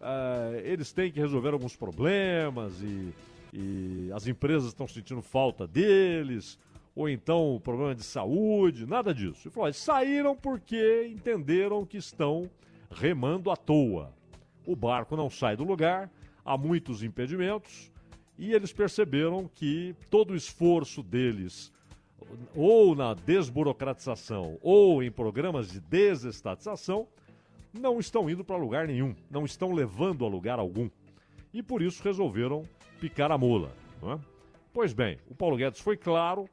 uh, eles têm que resolver alguns problemas e, e as empresas estão sentindo falta deles, ou então problema de saúde, nada disso. Ele falou: saíram porque entenderam que estão remando à toa. O barco não sai do lugar, há muitos impedimentos, e eles perceberam que todo o esforço deles ou na desburocratização ou em programas de desestatização, não estão indo para lugar nenhum, não estão levando a lugar algum. E por isso resolveram picar a mula. É? Pois bem, o Paulo Guedes foi claro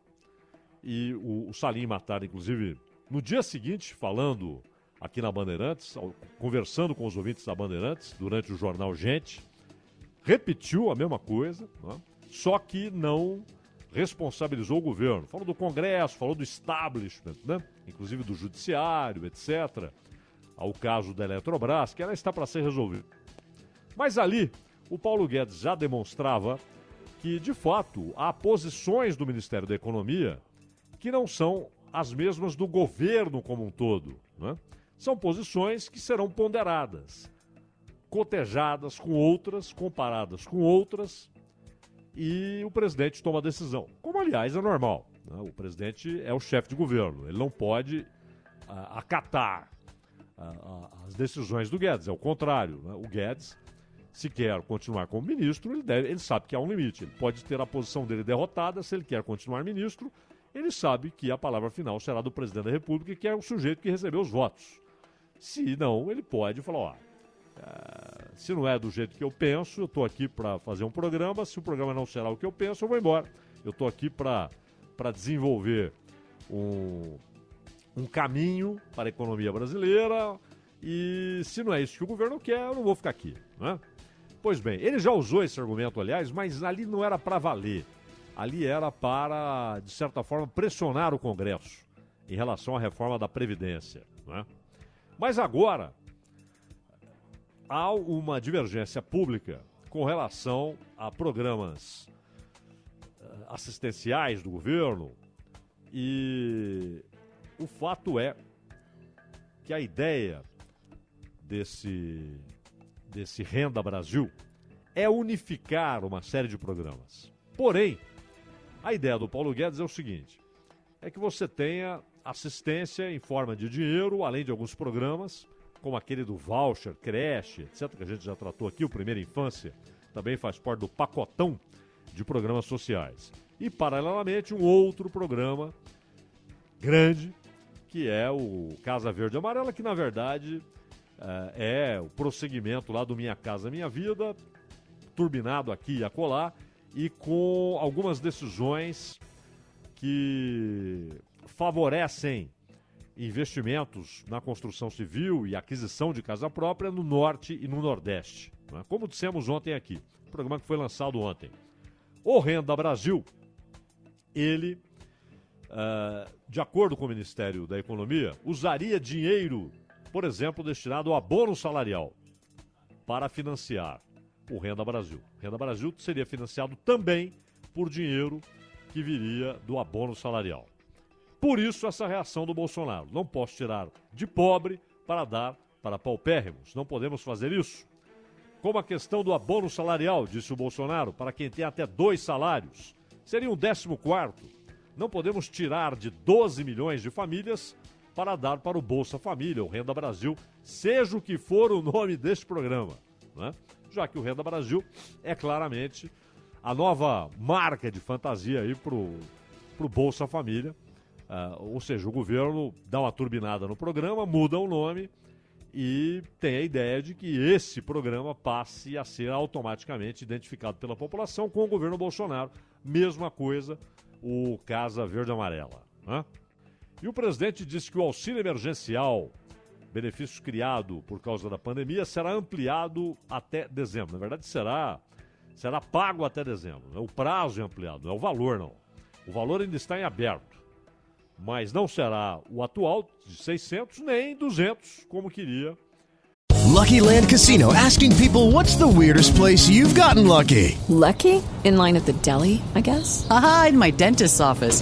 e o, o Salim Matar, inclusive, no dia seguinte, falando aqui na Bandeirantes, conversando com os ouvintes da Bandeirantes durante o jornal Gente, repetiu a mesma coisa, é? só que não responsabilizou o governo. Falou do Congresso, falou do establishment, né? inclusive do Judiciário, etc. Ao caso da Eletrobras, que ela está para ser resolvida. Mas ali, o Paulo Guedes já demonstrava que, de fato, há posições do Ministério da Economia que não são as mesmas do governo como um todo. Né? São posições que serão ponderadas, cotejadas com outras, comparadas com outras, e o presidente toma a decisão. Como, aliás, é normal. Né? O presidente é o chefe de governo, ele não pode uh, acatar uh, as decisões do Guedes, é o contrário. Né? O Guedes, se quer continuar como ministro, ele, deve, ele sabe que há um limite. Ele pode ter a posição dele derrotada, se ele quer continuar ministro, ele sabe que a palavra final será do presidente da República, que é o sujeito que recebeu os votos. Se não, ele pode falar: ó. Uh, se não é do jeito que eu penso, eu estou aqui para fazer um programa. Se o programa não será o que eu penso, eu vou embora. Eu estou aqui para desenvolver um, um caminho para a economia brasileira. E se não é isso que o governo quer, eu não vou ficar aqui. Né? Pois bem, ele já usou esse argumento, aliás, mas ali não era para valer. Ali era para, de certa forma, pressionar o Congresso em relação à reforma da Previdência. Né? Mas agora, há uma divergência pública com relação a programas eh, assistenciais do governo e o fato é que a ideia desse, desse Renda Brasil é unificar uma série de programas. Porém, a ideia do Paulo Guedes é o seguinte: é que você tenha assistência em forma de dinheiro, além de alguns programas, como aquele do voucher, creche, etc., que a gente já tratou aqui, o Primeira Infância, também faz parte do pacotão de programas sociais. E, paralelamente, um outro programa grande, que é o Casa Verde Amarela, que na verdade é, é o prosseguimento lá do Minha Casa Minha Vida, turbinado aqui e acolá, e com algumas decisões que favorecem investimentos na construção civil e aquisição de casa própria no norte e no nordeste. Né? Como dissemos ontem aqui, programa que foi lançado ontem. O Renda Brasil, ele, uh, de acordo com o Ministério da Economia, usaria dinheiro, por exemplo, destinado ao abono salarial para financiar o Renda Brasil. O Renda Brasil seria financiado também por dinheiro que viria do abono salarial. Por isso, essa reação do Bolsonaro. Não posso tirar de pobre para dar para paupérrimos. Não podemos fazer isso. Como a questão do abono salarial, disse o Bolsonaro, para quem tem até dois salários. Seria um décimo quarto. Não podemos tirar de 12 milhões de famílias para dar para o Bolsa Família, o Renda Brasil, seja o que for o nome deste programa. Né? Já que o Renda Brasil é claramente a nova marca de fantasia aí para o Bolsa Família Uh, ou seja, o governo dá uma turbinada no programa, muda o nome e tem a ideia de que esse programa passe a ser automaticamente identificado pela população com o governo Bolsonaro. Mesma coisa o Casa Verde Amarela. Né? E o presidente disse que o auxílio emergencial, benefício criado por causa da pandemia, será ampliado até dezembro. Na verdade, será, será pago até dezembro. Né? O prazo é ampliado, não é o valor, não. O valor ainda está em aberto mas não será o atual de 600 nem 200 como queria. Lucky Land Casino asking people what's the weirdest place you've gotten lucky? Lucky? In line at the deli, I guess. Aha, in my dentist's office.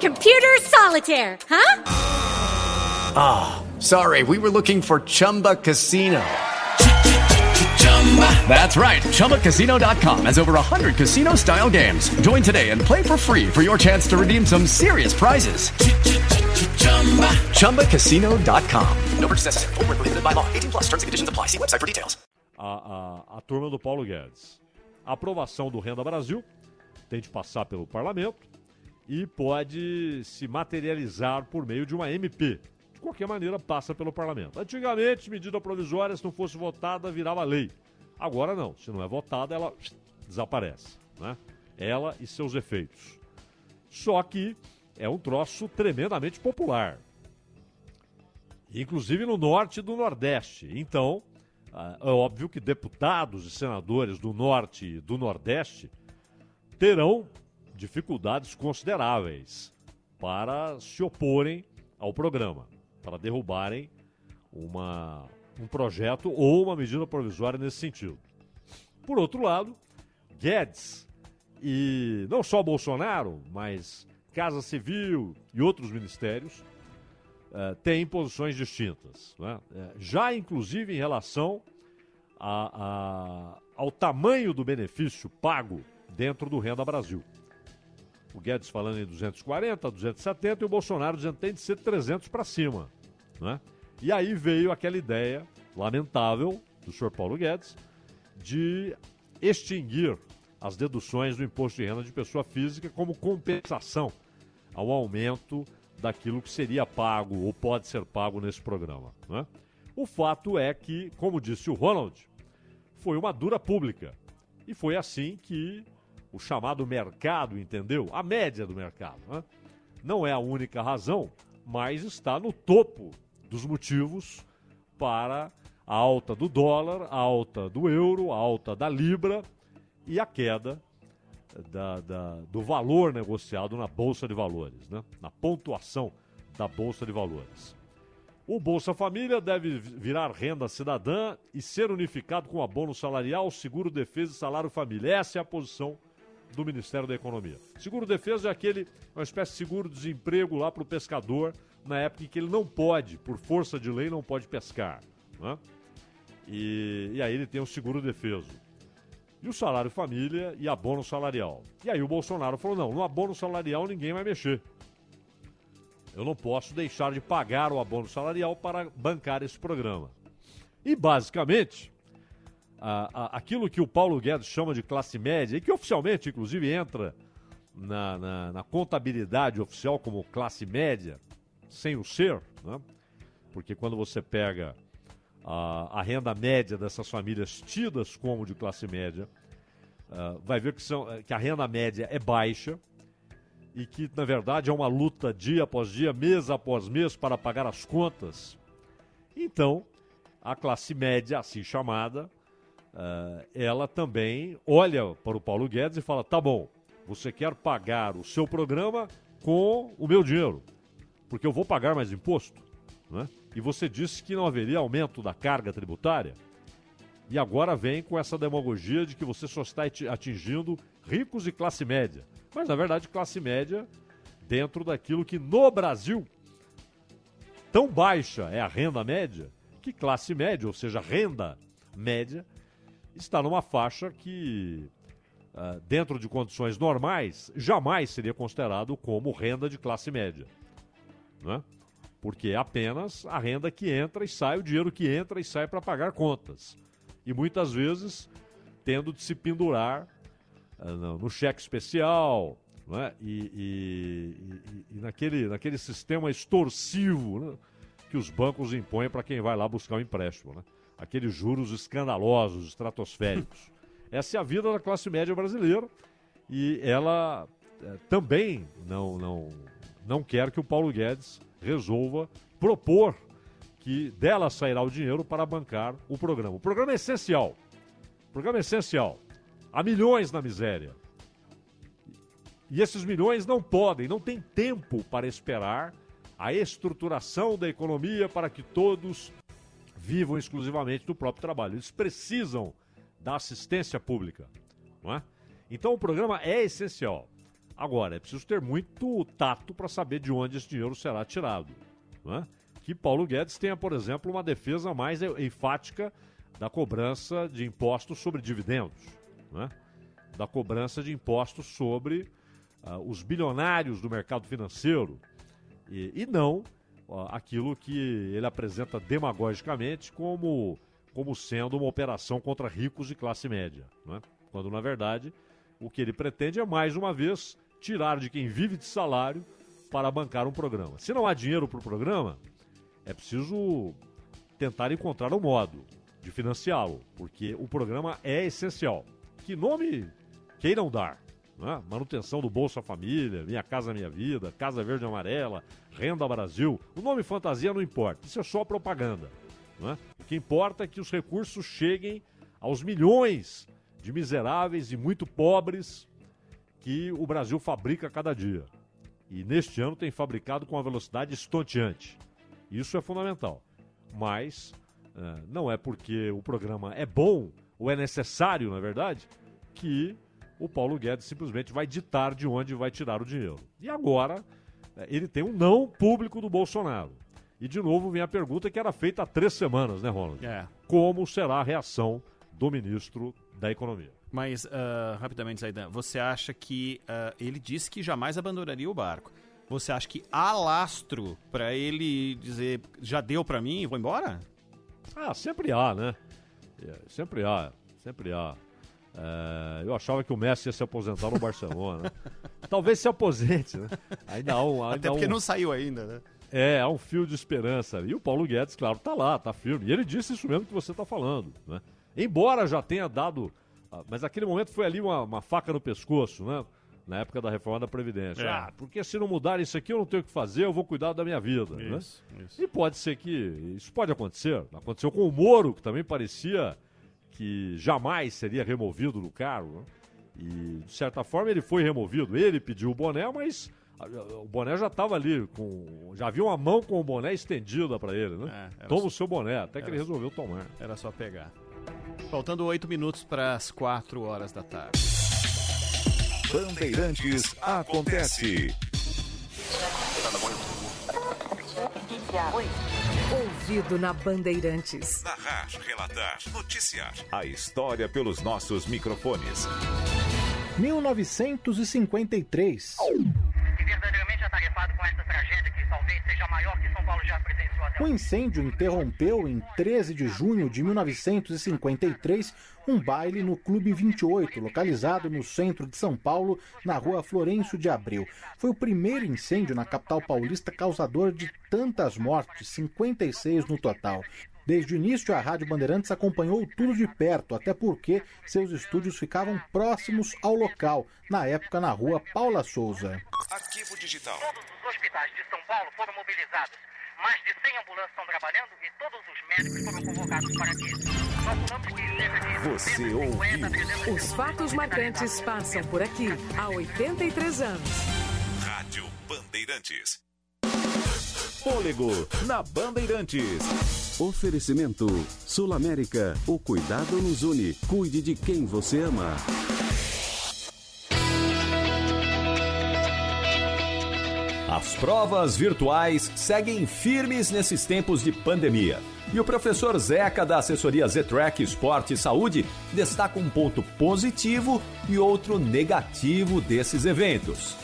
Computer solitaire, huh? Ah, oh, sorry. We were looking for Chumba Casino. That's right. ChumbaCasino.com has over 100 casino style games. Join today and play for free for your chance to redeem some serious prizes. ChumbaCasino.com. No purchase necessary. Full prohibited by law. 18 plus terms and conditions apply. See website for details. A, a, a turma do Paulo Guedes. A aprovação do Renda Brasil tem de passar pelo parlamento e pode se materializar por meio de uma MP. De qualquer maneira, passa pelo parlamento. Antigamente, medida provisória, se não fosse votada, virava lei. Agora não. Se não é votada, ela desaparece. Né? Ela e seus efeitos. Só que é um troço tremendamente popular. Inclusive no norte e do nordeste. Então, é óbvio que deputados e senadores do norte e do nordeste terão dificuldades consideráveis para se oporem ao programa, para derrubarem uma, um projeto ou uma medida provisória nesse sentido. Por outro lado, Guedes e não só Bolsonaro, mas Casa Civil e outros ministérios uh, têm posições distintas. Né? Uh, já inclusive em relação a- a- ao tamanho do benefício pago dentro do Renda Brasil. O Guedes falando em 240, 270 e o Bolsonaro dizendo que tem de ser 300 para cima. Né? E aí veio aquela ideia lamentável do senhor Paulo Guedes de extinguir as deduções do imposto de renda de pessoa física como compensação ao aumento daquilo que seria pago ou pode ser pago nesse programa. né? O fato é que, como disse o Ronald, foi uma dura pública. E foi assim que o chamado mercado entendeu, a média do mercado. né? Não é a única razão, mas está no topo dos motivos para a alta do dólar, a alta do euro, a alta da libra e a queda da- da- do valor negociado na Bolsa de Valores, né? na pontuação da Bolsa de Valores. O Bolsa Família deve virar renda cidadã e ser unificado com abono salarial, seguro defesa e salário família. Essa é a posição do Ministério da Economia. Seguro defesa é aquele, uma espécie de seguro desemprego lá para o pescador, na época em que ele não pode, por força de lei, não pode pescar. né? E, e aí ele tem o seguro defeso. E o salário família e abono salarial. E aí o Bolsonaro falou: não, no abono salarial ninguém vai mexer. Eu não posso deixar de pagar o abono salarial para bancar esse programa. E basicamente, a- a- aquilo que o Paulo Guedes chama de classe média, e que oficialmente, inclusive, entra na, na- na contabilidade oficial como classe média, sem o ser, né? porque quando você pega a, a renda média dessas famílias tidas como de classe média, ah, vai ver que, são, que a renda média é baixa e que, na verdade, é uma luta dia após dia, mês após mês, para pagar as contas. Então, a classe média, assim chamada, ah, ela também olha para o Paulo Guedes e fala: tá bom, você quer pagar o seu programa com o meu dinheiro, porque eu vou pagar mais imposto. Né? E você disse que não haveria aumento da carga tributária. E agora vem com essa demagogia de que você só está ati- atingindo ricos e classe média. Mas, na verdade, classe média dentro daquilo que no Brasil tão baixa é a renda média, que classe média, ou seja, renda média, está numa faixa que, ah, dentro de condições normais, jamais seria considerado como renda de classe média. Né? Porque é apenas a renda que entra e sai, o dinheiro que entra e sai para pagar contas. E muitas vezes tendo de se pendurar ah, no, cheque especial né? e, e- e- e naquele, naquele sistema extorsivo né? que os bancos impõem para quem vai lá buscar um empréstimo. Né? Aqueles juros escandalosos, estratosféricos. Essa é a vida da classe média brasileira e ela eh, também não, não, não quer que o Paulo Guedes resolva propor que dela sairá o dinheiro para bancar o programa. O programa é essencial. O programa é essencial. Há milhões na miséria. E esses milhões não podem, não têm tempo para esperar a estruturação da economia para que todos vivam exclusivamente do próprio trabalho. Eles precisam da assistência pública. Não é? Então o programa é essencial. Agora, é preciso ter muito tato para saber de onde esse dinheiro será tirado. Não é? Que Paulo Guedes tenha, por exemplo, uma defesa mais enfática da cobrança de impostos sobre dividendos. Não é? Da cobrança de impostos sobre ah, os bilionários do mercado financeiro. E, e não aquilo que ele apresenta demagogicamente como, como sendo uma operação contra ricos de classe média. não é? Quando, na verdade, o que ele pretende é, mais uma vez, tirar de quem vive de salário para bancar um programa. Se não há dinheiro para o programa, é preciso tentar encontrar um modo de financiá-lo, porque o programa é essencial. Que nome queiram dar? Né? Manutenção do Bolsa Família, Minha Casa Minha Vida, Casa Verde Amarela, Renda Brasil. O nome fantasia não importa, isso é só propaganda. né? O que importa é que os recursos cheguem aos milhões de miseráveis e muito pobres que o Brasil fabrica a cada dia. E neste ano tem fabricado com uma velocidade estonteante. Isso é fundamental. Mas eh, não é porque o programa é bom ou é necessário, na verdade, que o Paulo Guedes simplesmente vai ditar de onde vai tirar o dinheiro. E agora eh, ele tem um não público do Bolsonaro. E de novo vem a pergunta que era feita há três semanas, né, Ronald? É. como será a reação do ministro da Economia. Mas, uh, rapidamente, Zaidan, você acha que uh, ele disse que jamais abandonaria o barco? Você acha que há lastro para ele dizer já deu para mim, vou embora? Ah, sempre há, né? É, sempre há, sempre há. É, eu achava que o Messi ia se aposentar no Barcelona. né? Talvez se aposente, né? Ainda há um, ainda Até porque um... não saiu ainda, né? É, há um fio de esperança. E o Paulo Guedes, claro, tá lá, tá firme. E ele disse isso mesmo que você tá falando, né? Embora já tenha dado... ah, Mas aquele momento foi ali uma, uma faca no pescoço, né? Na época da reforma da Previdência. É. Ah, porque se não mudar isso aqui eu não tenho o que fazer, eu vou cuidar da minha vida, né? Isso, isso. E pode ser que... Isso pode acontecer. Aconteceu com o Moro, que também parecia que jamais seria removido do cargo. Né? E, de certa forma, ele foi removido. Ele pediu o boné, mas o boné já estava ali, com, já havia uma mão com o boné estendida para ele. Né? É, Toma só- o seu boné, até que era ele resolveu tomar. Era só pegar. Faltando oito minutos para as quatro horas da tarde. Bandeirantes acontece. Ouvido na Bandeirantes. Narrar, relatar, noticiar. A história pelos nossos microfones. 1953. Verdadeiramente atarefado com esta tragédia que talvez seja a maior que São Paulo já presenciou até O incêndio interrompeu em 13 de junho de 1953 um baile no Clube 28, localizado no centro de São Paulo, na rua Florencio de Abreu. Foi o primeiro incêndio na capital paulista causador de tantas mortes, 56 no total. Desde o início, a Rádio Bandeirantes acompanhou tudo de perto, até porque seus estúdios ficavam próximos ao local, na época na rua Paula Souza. Arquivo digital. Todos os hospitais de São Paulo foram mobilizados. Mais de 100 ambulâncias estão trabalhando e todos os médicos foram convocados para aqui. Você 250 a 300 ouviu. Os fatos marcantes passam por aqui há 83 anos. Rádio Bandeirantes. Fôlego na Bandeirantes. Oferecimento Sul América. O cuidado nos une. Cuide de quem você ama. As provas virtuais seguem firmes nesses tempos de pandemia. E o professor Zeca, da assessoria Z-Track Esporte e Saúde, destaca um ponto positivo e outro negativo desses eventos.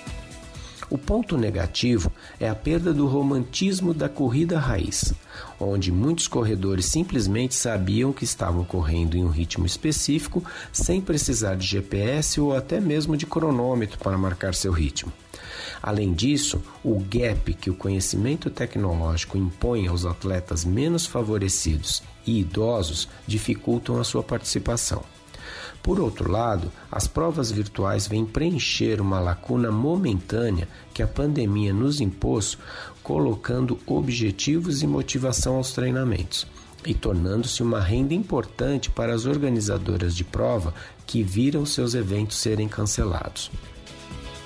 O ponto negativo é a perda do romantismo da corrida raiz, onde muitos corredores simplesmente sabiam que estavam correndo em um ritmo específico sem precisar de GPS ou até mesmo de cronômetro para marcar seu ritmo. Além disso, o gap que o conhecimento tecnológico impõe aos atletas menos favorecidos e idosos dificultam a sua participação. Por outro lado, as provas virtuais vêm preencher uma lacuna momentânea que a pandemia nos impôs, colocando objetivos e motivação aos treinamentos e tornando-se uma renda importante para as organizadoras de prova que viram seus eventos serem cancelados.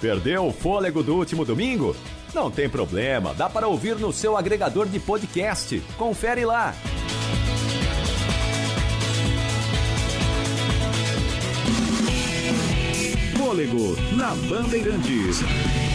Perdeu o fôlego do último domingo? Não tem problema, dá para ouvir no seu agregador de podcast. Confere lá. Fôlego na Bandeirantes.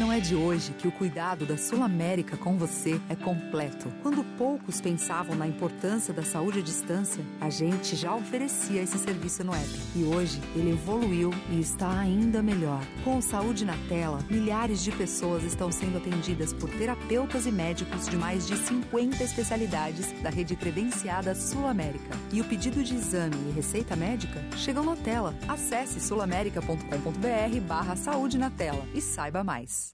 Não é de hoje que o cuidado da Sul América com você é completo. Quando poucos pensavam na importância da saúde à distância, a gente já oferecia esse serviço no app. E hoje ele evoluiu e está ainda melhor. Com o Saúde na Tela, milhares de pessoas estão sendo atendidas por terapeutas e médicos de mais de 50 especialidades da rede credenciada Sul América. E o pedido de exame e receita médica chegam na tela. Acesse sulamerica.com.br barra saúde na tela e saiba mais.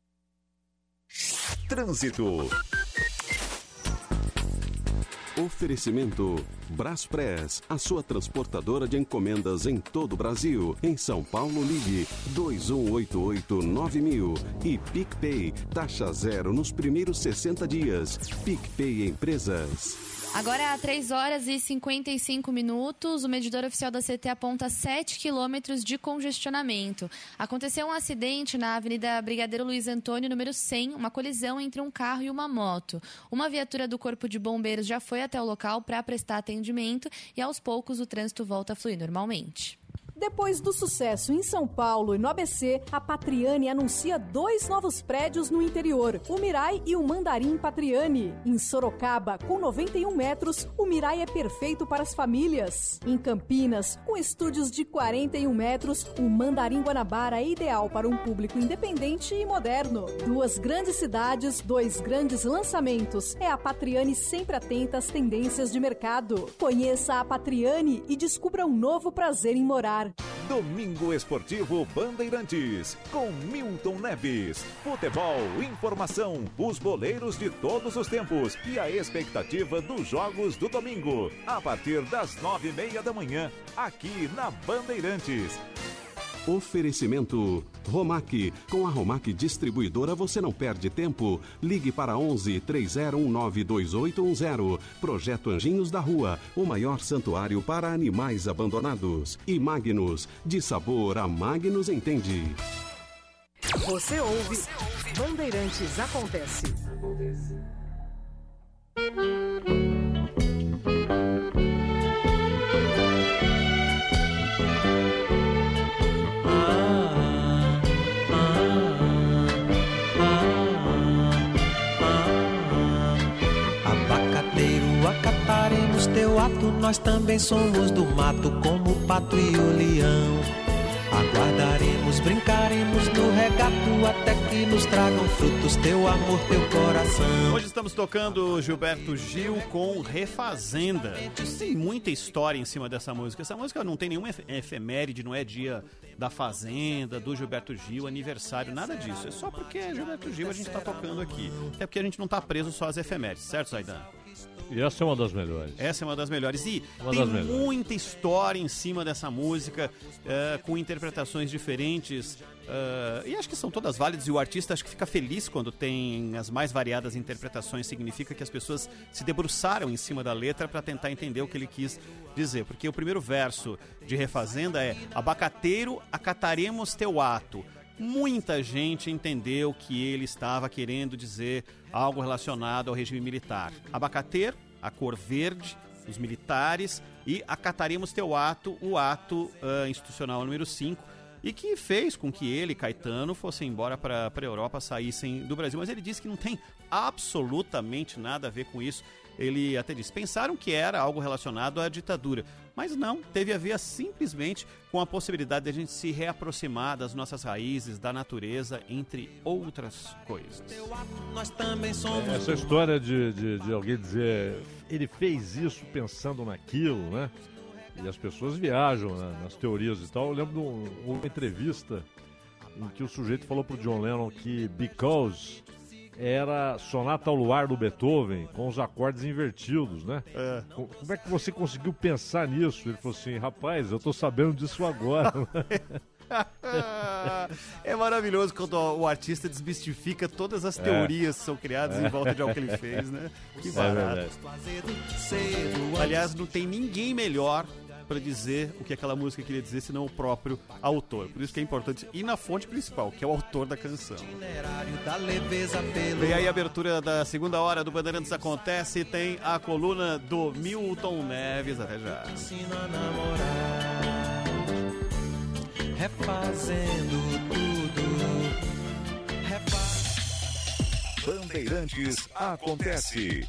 Trânsito. Oferecimento Braspress, a sua transportadora de encomendas em todo o Brasil. Em São Paulo, ligue 2188-9000 e PicPay, taxa zero nos primeiros 60 dias. PicPay Empresas. Agora, há 3 horas e 55 minutos, o medidor oficial da CT aponta 7 quilômetros de congestionamento. Aconteceu um acidente na Avenida Brigadeiro Luiz Antônio, número 100, uma colisão entre um carro e uma moto. Uma viatura do Corpo de Bombeiros já foi até o local para prestar atendimento e, aos poucos, o trânsito volta a fluir normalmente. Depois do sucesso em São Paulo e no ABC, a Patriani anuncia dois novos prédios no interior, o Mirai e o Mandarim Patriani. Em Sorocaba, com 91 metros, o Mirai é perfeito para as famílias. Em Campinas, com estúdios de 41 metros, o Mandarim Guanabara é ideal para um público independente e moderno. Duas grandes cidades, dois grandes lançamentos. É a Patriani sempre atenta às tendências de mercado. Conheça a Patriani e descubra um novo prazer em morar. Domingo Esportivo Bandeirantes, com Milton Neves. Futebol, informação, os boleiros de todos os tempos e a expectativa dos jogos do domingo. A partir das nove e meia da manhã, aqui na Bandeirantes. Oferecimento Romac. Com a Romac Distribuidora você não perde tempo. Ligue para 11 3019 2810. Projeto Anjinhos da Rua, o maior santuário para animais abandonados. E Magnus, de sabor a Magnus entende. Você ouve, Bandeirantes Acontece. Abacateiro, acataremos teu ato, nós também somos do mato, como o pato e o leão. Aguardaremos, brincaremos no regato até que nos tragam frutos teu amor, teu coração. Hoje estamos tocando Gilberto Gil com Refazenda. Tem muita história em cima dessa música. Essa música não tem nenhuma ef- efeméride, não é dia da Fazenda, do Gilberto Gil, aniversário, nada disso. É só porque é Gilberto Gil a gente está tocando aqui. Até porque a gente não está preso só às efemérides, certo, Zaidan? E essa é uma das melhores. Essa é uma das melhores. E Uma tem melhores. muita história em cima dessa música, eh, com interpretações diferentes. eh, e acho que são todas válidas. E o artista acho que fica feliz quando tem as mais variadas interpretações. Significa que as pessoas se debruçaram em cima da letra para tentar entender o que ele quis dizer. Porque o primeiro verso de Refazenda é: Abacateiro, acataremos teu ato. Muita gente entendeu que ele estava querendo dizer algo relacionado ao regime militar. Abacateiro, a cor verde, os militares, e acataremos teu ato, o ato ah, institucional número 5, e que fez com que ele, Caetano, fossem embora para a Europa, saíssem do Brasil. Mas ele disse que não tem absolutamente nada a ver com isso. Ele até disse: pensaram que era algo relacionado à ditadura. Mas não, teve a ver simplesmente com a possibilidade de a gente se reaproximar das nossas raízes, da natureza, entre outras coisas. Essa história de, de, de alguém dizer ele fez isso pensando naquilo, né? E as pessoas viajam né, nas teorias e tal. Eu lembro de um- uma entrevista em que o sujeito falou pro John Lennon que Because era sonata ao luar do Beethoven com os acordes invertidos, né? Co- Como é que você conseguiu pensar nisso? Ele falou assim, rapaz, eu tô sabendo disso agora. é maravilhoso quando o artista desmistifica todas as É. teorias que são criadas em volta de algo que ele fez, né? Que É barato. verdade. Aliás, não tem ninguém melhor para dizer o que aquela música queria dizer senão o próprio autor. Por isso que é importante ir na fonte principal, que é o autor da canção. E aí, a abertura da segunda hora do Bandeirantes Acontece tem a coluna do Milton Neves. Até já. refazendo tudo. Bandeirantes acontece.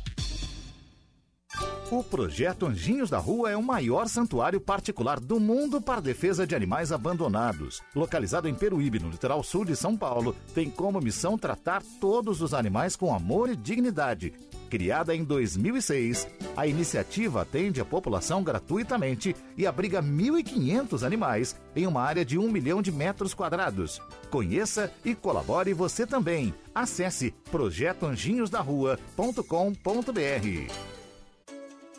O projeto Anjinhos da Rua é o maior santuário particular do mundo para defesa de animais abandonados. Localizado em Peruíbe, no litoral sul de São Paulo, tem como missão tratar todos os animais com amor e dignidade. Criada em 2006, a iniciativa atende a população gratuitamente e abriga 1.500 animais em uma área de 1 milhão de metros quadrados. Conheça e colabore você também. Acesse projetoanjinhosdarrua.com.br.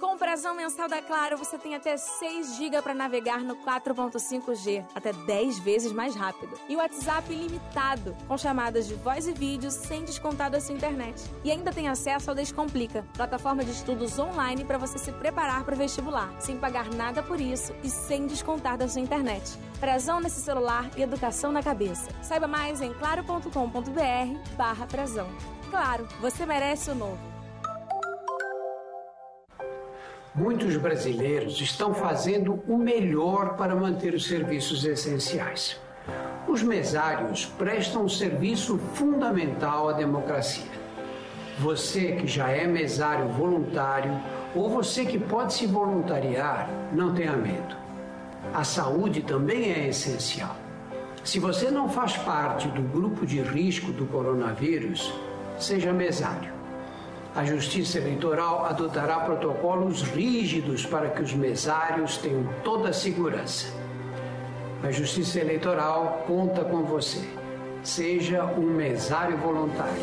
Com o Brasão Mensal da Claro, você tem até 6 GB para navegar no 4.5G, até 10 vezes mais rápido. E o WhatsApp ilimitado, com chamadas de voz e vídeo sem descontar da sua internet. E ainda tem acesso ao Descomplica, plataforma de estudos online para você se preparar para o vestibular, sem pagar nada por isso e sem descontar da sua internet. Brasão nesse celular e educação na cabeça. Saiba mais em claro.com.br barra Brasão. Claro, você merece o novo. Muitos brasileiros estão fazendo o melhor para manter os serviços essenciais. Os mesários prestam um serviço fundamental à democracia. Você que já é mesário voluntário ou você que pode se voluntariar, não tenha medo. A saúde também é essencial. Se você não faz parte do grupo de risco do coronavírus, seja mesário. A Justiça Eleitoral adotará protocolos rígidos para que os mesários tenham toda a segurança. A Justiça Eleitoral conta com você. Seja um mesário voluntário.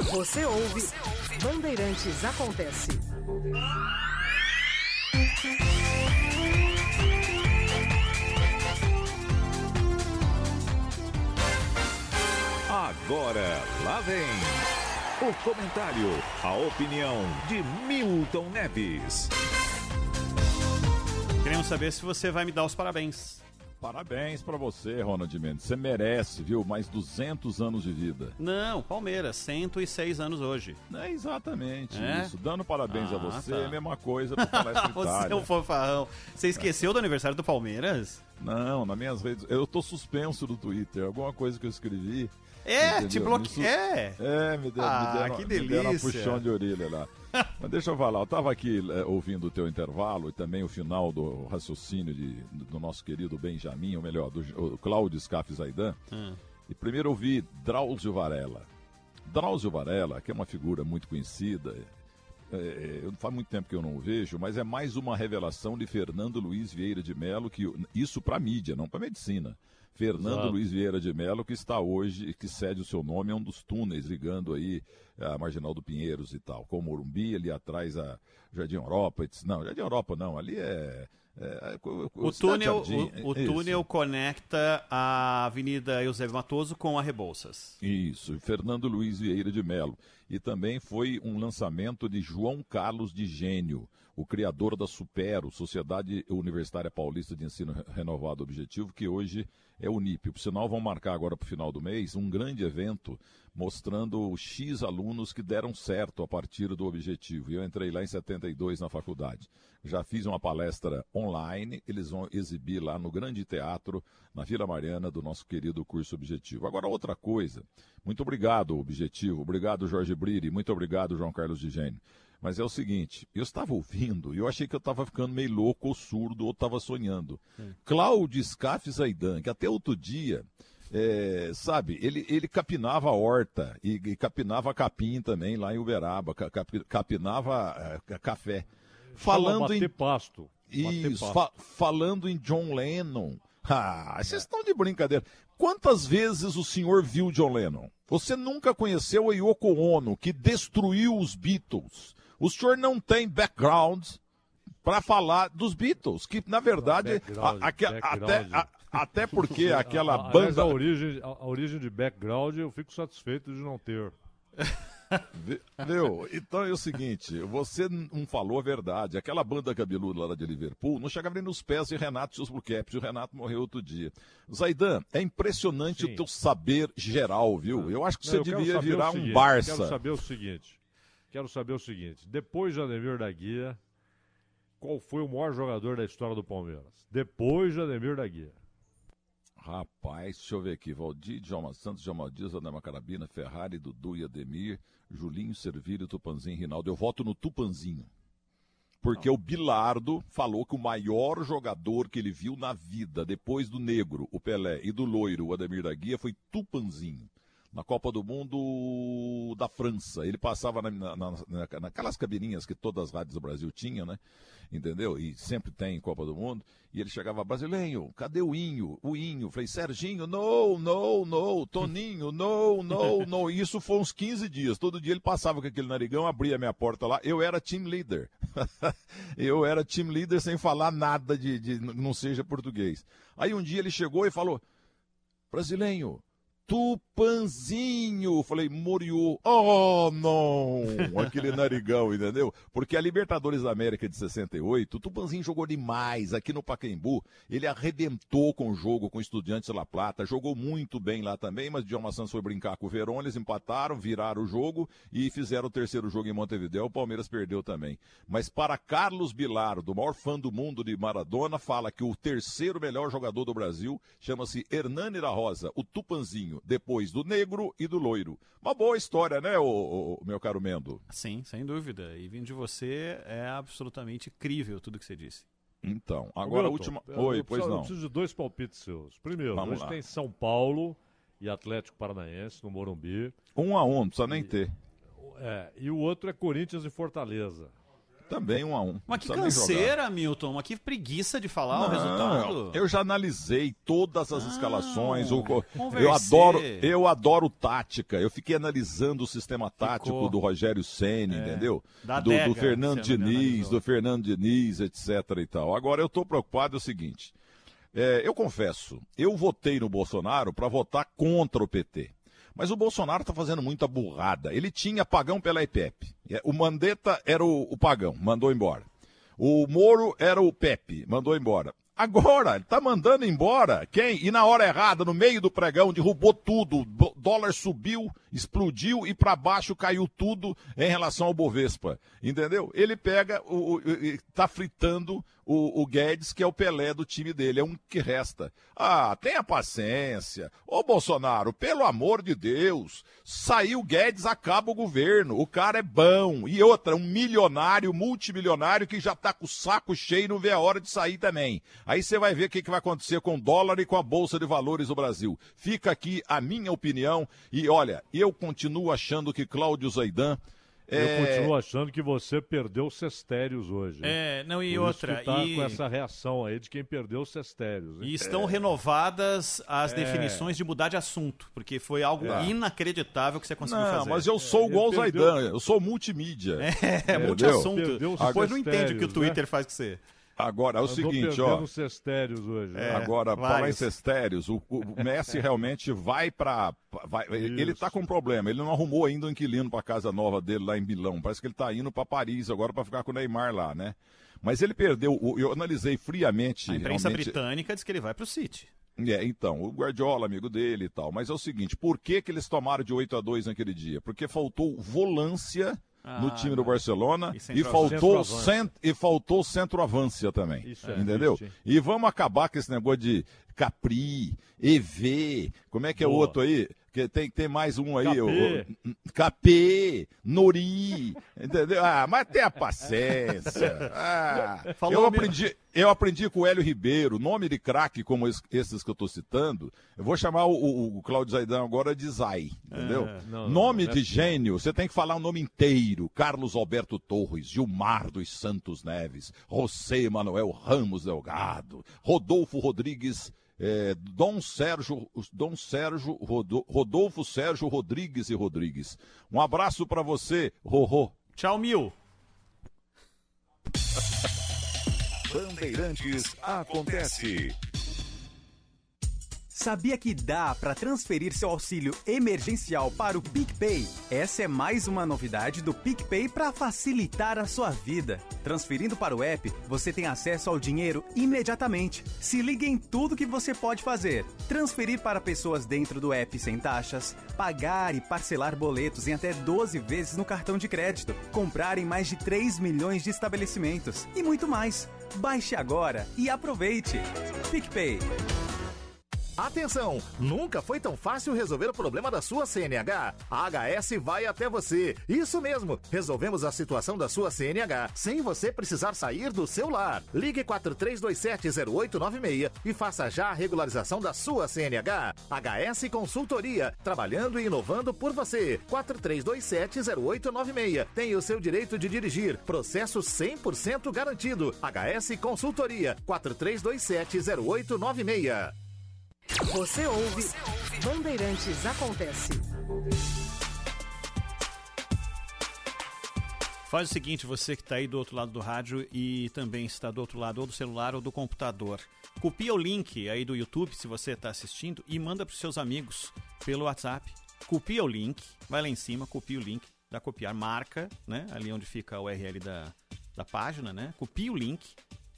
Você ouve Bandeirantes Acontece. Agora, lá vem o comentário, a opinião de Milton Neves. Queremos saber se você vai me dar os parabéns. Parabéns pra você, Ronald Mendes. Você merece, viu? Mais 200 anos de vida. Não, Palmeiras, 106 anos hoje. É exatamente É? isso. Dando parabéns a Ah, você, tá. é a mesma coisa pro Palestra Você é um fofarrão. Você esqueceu do aniversário do Palmeiras? Não, nas minhas redes. Eu tô suspenso do Twitter. Alguma coisa que eu escrevi. É, entendeu? te Me bloque... su- É. É, me deu, Ah, me deram, que me deram um delícia. puxão de orelha lá. Mas deixa eu falar, eu tava aqui é, ouvindo o teu intervalo e também o final do raciocínio de- do nosso querido Benjamin, ou melhor, do Cláudio Scaff Zaidan. Hum. E primeiro eu vi Drauzio Varela. Drauzio Varela, que é uma figura muito conhecida, é, eu- faz muito tempo que eu não o vejo, mas é mais uma revelação de Fernando Luiz Vieira de Mello, que isso para mídia, não para medicina. Fernando Exato. Luiz Vieira de Mello, que está hoje, que cede o seu nome a um dos túneis ligando aí a Marginal do Pinheiros e tal, com o Morumbi, ali atrás a Jardim Europa. Não, Jardim Europa não, ali é. é- é- O Cidade túnel, Jardim, o, o túnel conecta a Avenida Eusébio Matoso com a Rebouças. Isso, Fernando Luiz Vieira de Mello. E também foi um lançamento de João Carlos de Gênio, o criador da Supero, Sociedade Universitária Paulista de Ensino Re- Renovado Objetivo, que hoje é Unip. Por sinal, vão marcar agora para o final do mês um grande evento mostrando os X alunos que deram certo a partir do objetivo. E eu entrei lá em 72 na faculdade. Já fiz uma palestra online, eles vão exibir lá no Grande Teatro, na Vila Mariana, do nosso querido curso Objetivo. Agora, outra coisa. Muito obrigado, Objetivo. Obrigado, Jorge Briri. Muito obrigado, João Carlos de Gênio. Mas é o seguinte, eu estava ouvindo e eu achei que eu estava ficando meio louco ou surdo ou estava sonhando. Cláudio Scaff Zaidan, que até outro dia, é, sabe, ele, ele capinava a horta e, e capinava capim também lá em Uberaba, ca- capi- capinava eh, café. Falando bater em pasto. Isso, fa- falando em John Lennon. Ah, vocês estão de brincadeira. Quantas vezes o senhor viu John Lennon? Você nunca conheceu a Yoko Ono, que destruiu os Beatles. O senhor não tem background para falar dos Beatles, que na verdade, Background, a- background. até, a- até porque aquela A- banda. A origem, a, a origem de background eu fico satisfeito de não ter. Viu? Então é o seguinte, você não falou a verdade. Aquela banda cabeluda lá de Liverpool não chegava nem nos pés de Renato e. E o Renato morreu outro dia. Zaidan, é impressionante o teu saber geral, viu? Eu acho que Não, você eu devia virar um seguinte, Barça. Quero saber o seguinte. Quero saber o seguinte. Depois de Ademir da Guia, qual foi o maior jogador da história do Palmeiras? Depois de Ademir da Guia. Rapaz, deixa eu ver aqui. Valdir, Djalma Santos, Djalma Dias, Adama Carabina, Ferrari, Dudu e Ademir, Julinho, Servírio, Tupanzinho, Rinaldo. Eu voto no Tupanzinho. Porque o Bilardo falou que o maior jogador que ele viu na vida, depois do Negro, o Pelé, e do Loiro, o Ademir da Guia, foi Tupanzinho. Na Copa do Mundo da França. Ele passava na, na, na, naquelas cabininhas que todas as rádios do Brasil tinham, né? Entendeu? E sempre tem em Copa do Mundo. E ele chegava, brasileiro, cadê o Inho? O Inho. Falei, Serginho, não, não, não. Toninho, não, não, não. E isso foi uns 15 dias. Todo dia ele passava com aquele narigão, abria a minha porta lá. Eu era team leader. eu era team leader sem falar nada de, de não seja português. Aí um dia ele chegou e falou, brasileiro, Tupanzinho. Falei, Moriô. Oh, não! Aquele narigão, entendeu? Porque a Libertadores da América de 68, o Tupanzinho jogou demais aqui no Pacaembu. Ele arrebentou com o jogo com o Estudiantes La Plata, jogou muito bem lá também, mas Djalma Santos foi brincar com o Verón, eles empataram, viraram o jogo e fizeram o terceiro jogo em Montevideo. O Palmeiras perdeu também. Mas para Carlos Bilardo, o maior fã do mundo de Maradona, fala que o terceiro melhor jogador do Brasil chama-se Hernani da Rosa, o Tupanzinho depois do negro e do loiro. Uma boa história, né, o, meu caro Mendo? Sim, sem dúvida. E vindo de você, é absolutamente incrível tudo que você disse. Então, agora a última. Oi, eu pois preciso, não. Eu preciso de dois palpites seus. Primeiro, Vamos hoje lá. tem São Paulo e Atlético Paranaense no Morumbi. Um a um, não precisa nem ter. É, e o outro é Corinthians e Fortaleza. Também um a um. Mas que canseira, Milton. Mas que preguiça de falar o Não, resultado. Eu já analisei todas as escalações. o eu adoro, eu adoro tática. Eu fiquei analisando o sistema tático Ficou. do Rogério Ceni, É. entendeu? Da do, adega, do Fernando Diniz, do Fernando Diniz, etc. e tal. Agora eu estou preocupado é o seguinte. é, eu confesso, eu votei no Bolsonaro para votar contra o PT. Mas o Bolsonaro está fazendo muita burrada. Ele tinha pagão pela IPEP. É, O Mandetta era o, o pagão, mandou embora. O Moro era o Pepe, mandou embora. Agora, ele tá mandando embora quem? E na hora errada, no meio do pregão, derrubou tudo. O dólar subiu, explodiu e para baixo caiu tudo em relação ao Bovespa. Entendeu? Ele pega, o, o, tá fritando o, o Guedes, que é o Pelé do time dele. É um que resta. Ah, tenha paciência. Ô Bolsonaro, pelo amor de Deus, saiu Guedes, acaba o governo. O cara é bom. E outra, um milionário, multimilionário que já tá com o saco cheio e não vê a hora de sair também. Aí você vai ver o que, que vai acontecer com o dólar e com a Bolsa de Valores do Brasil. Fica aqui a minha opinião. E olha, eu continuo achando que Cláudio Zaidan. Eu é, continuo achando que você perdeu os cestérios hoje. É, não, e Por outra, Isso que tá e- com essa reação aí de quem perdeu os cestérios. hein? E estão renovadas as É. definições de mudar de assunto, porque foi algo Tá. inacreditável que você conseguiu Não, fazer. mas eu sou igual o Zaidan, eu sou multimídia. É, multi-assunto. Depois não entende o que o né? Twitter faz com você. Agora, é o seguinte, ó. os cestérios hoje. né? Agora, falar em cestérios, o, o Messi realmente vai para. Ele tá com um problema. Ele não arrumou ainda um inquilino para casa nova dele lá em Milão. Parece que ele tá indo para Paris agora para ficar com o Neymar lá, né? Mas ele perdeu. o- Eu analisei friamente. A imprensa realmente- britânica diz que ele vai pro City. É, então, o Guardiola, amigo dele e tal. Mas é o seguinte, por que, que eles tomaram de 8 a 2 naquele dia? Porque faltou volância no Ah, time do. Barcelona E e, faltou cent, e faltou centroavância também. Isso é entendeu? E vamos acabar com esse negócio de Capri, EV, como é que é o outro aí? Que tem, tem mais um aí, o, Capê. o- Capê, Nori, entendeu? Ah, mas tenha paciência. Ah, Falou, eu, aprendi, eu aprendi com o Hélio Ribeiro, nome de craque como es- esses que eu estou citando. Eu vou chamar o, o, o Cláudio Zaidan agora de Zai, entendeu? É, não, nome não é de assim. gênio, você tem que falar o nome inteiro. Carlos Alberto Torres, Gilmar dos Santos Neves, José Manuel Ramos Delgado, Rodolfo Rodrigues, eh, Dom Sérgio, Dom Sérgio, Rodo- Rodolfo Sérgio Rodrigues e Rodrigues. Um abraço para você, Rorô. Tchau, Mil. Bandeirantes acontece. Sabia que dá para transferir seu auxílio emergencial para o PicPay? Essa é mais uma novidade do PicPay para facilitar a sua vida. Transferindo para o app, você tem acesso ao dinheiro imediatamente. Se liga em tudo que você pode fazer: transferir para pessoas dentro do app sem taxas, pagar e parcelar boletos em até 12 vezes no cartão de crédito, comprar em mais de 3 milhões de estabelecimentos e muito mais. Baixe agora e aproveite. PicPay. Atenção! Nunca foi tão fácil resolver o problema da sua CNH. A HS vai até você. Isso mesmo! Resolvemos a situação da sua CNH sem você precisar sair do seu lar. Ligue 43270896 e faça já a regularização da sua CNH. HS Consultoria, trabalhando e inovando por você. 43270896. Tem o seu direito de dirigir. Processo 100% garantido. HS Consultoria, 43270896. Você ouve, Bandeirantes Acontece. Faz o seguinte, você que está aí do outro lado do rádio e também está do outro lado ou do celular ou do computador. Copia o link aí do YouTube, se você está assistindo, e manda para os seus amigos pelo WhatsApp. Copia o link, vai lá em cima, copia o link, dá copiar, marca, né? Ali onde fica a URL da, da página, né? Copia o link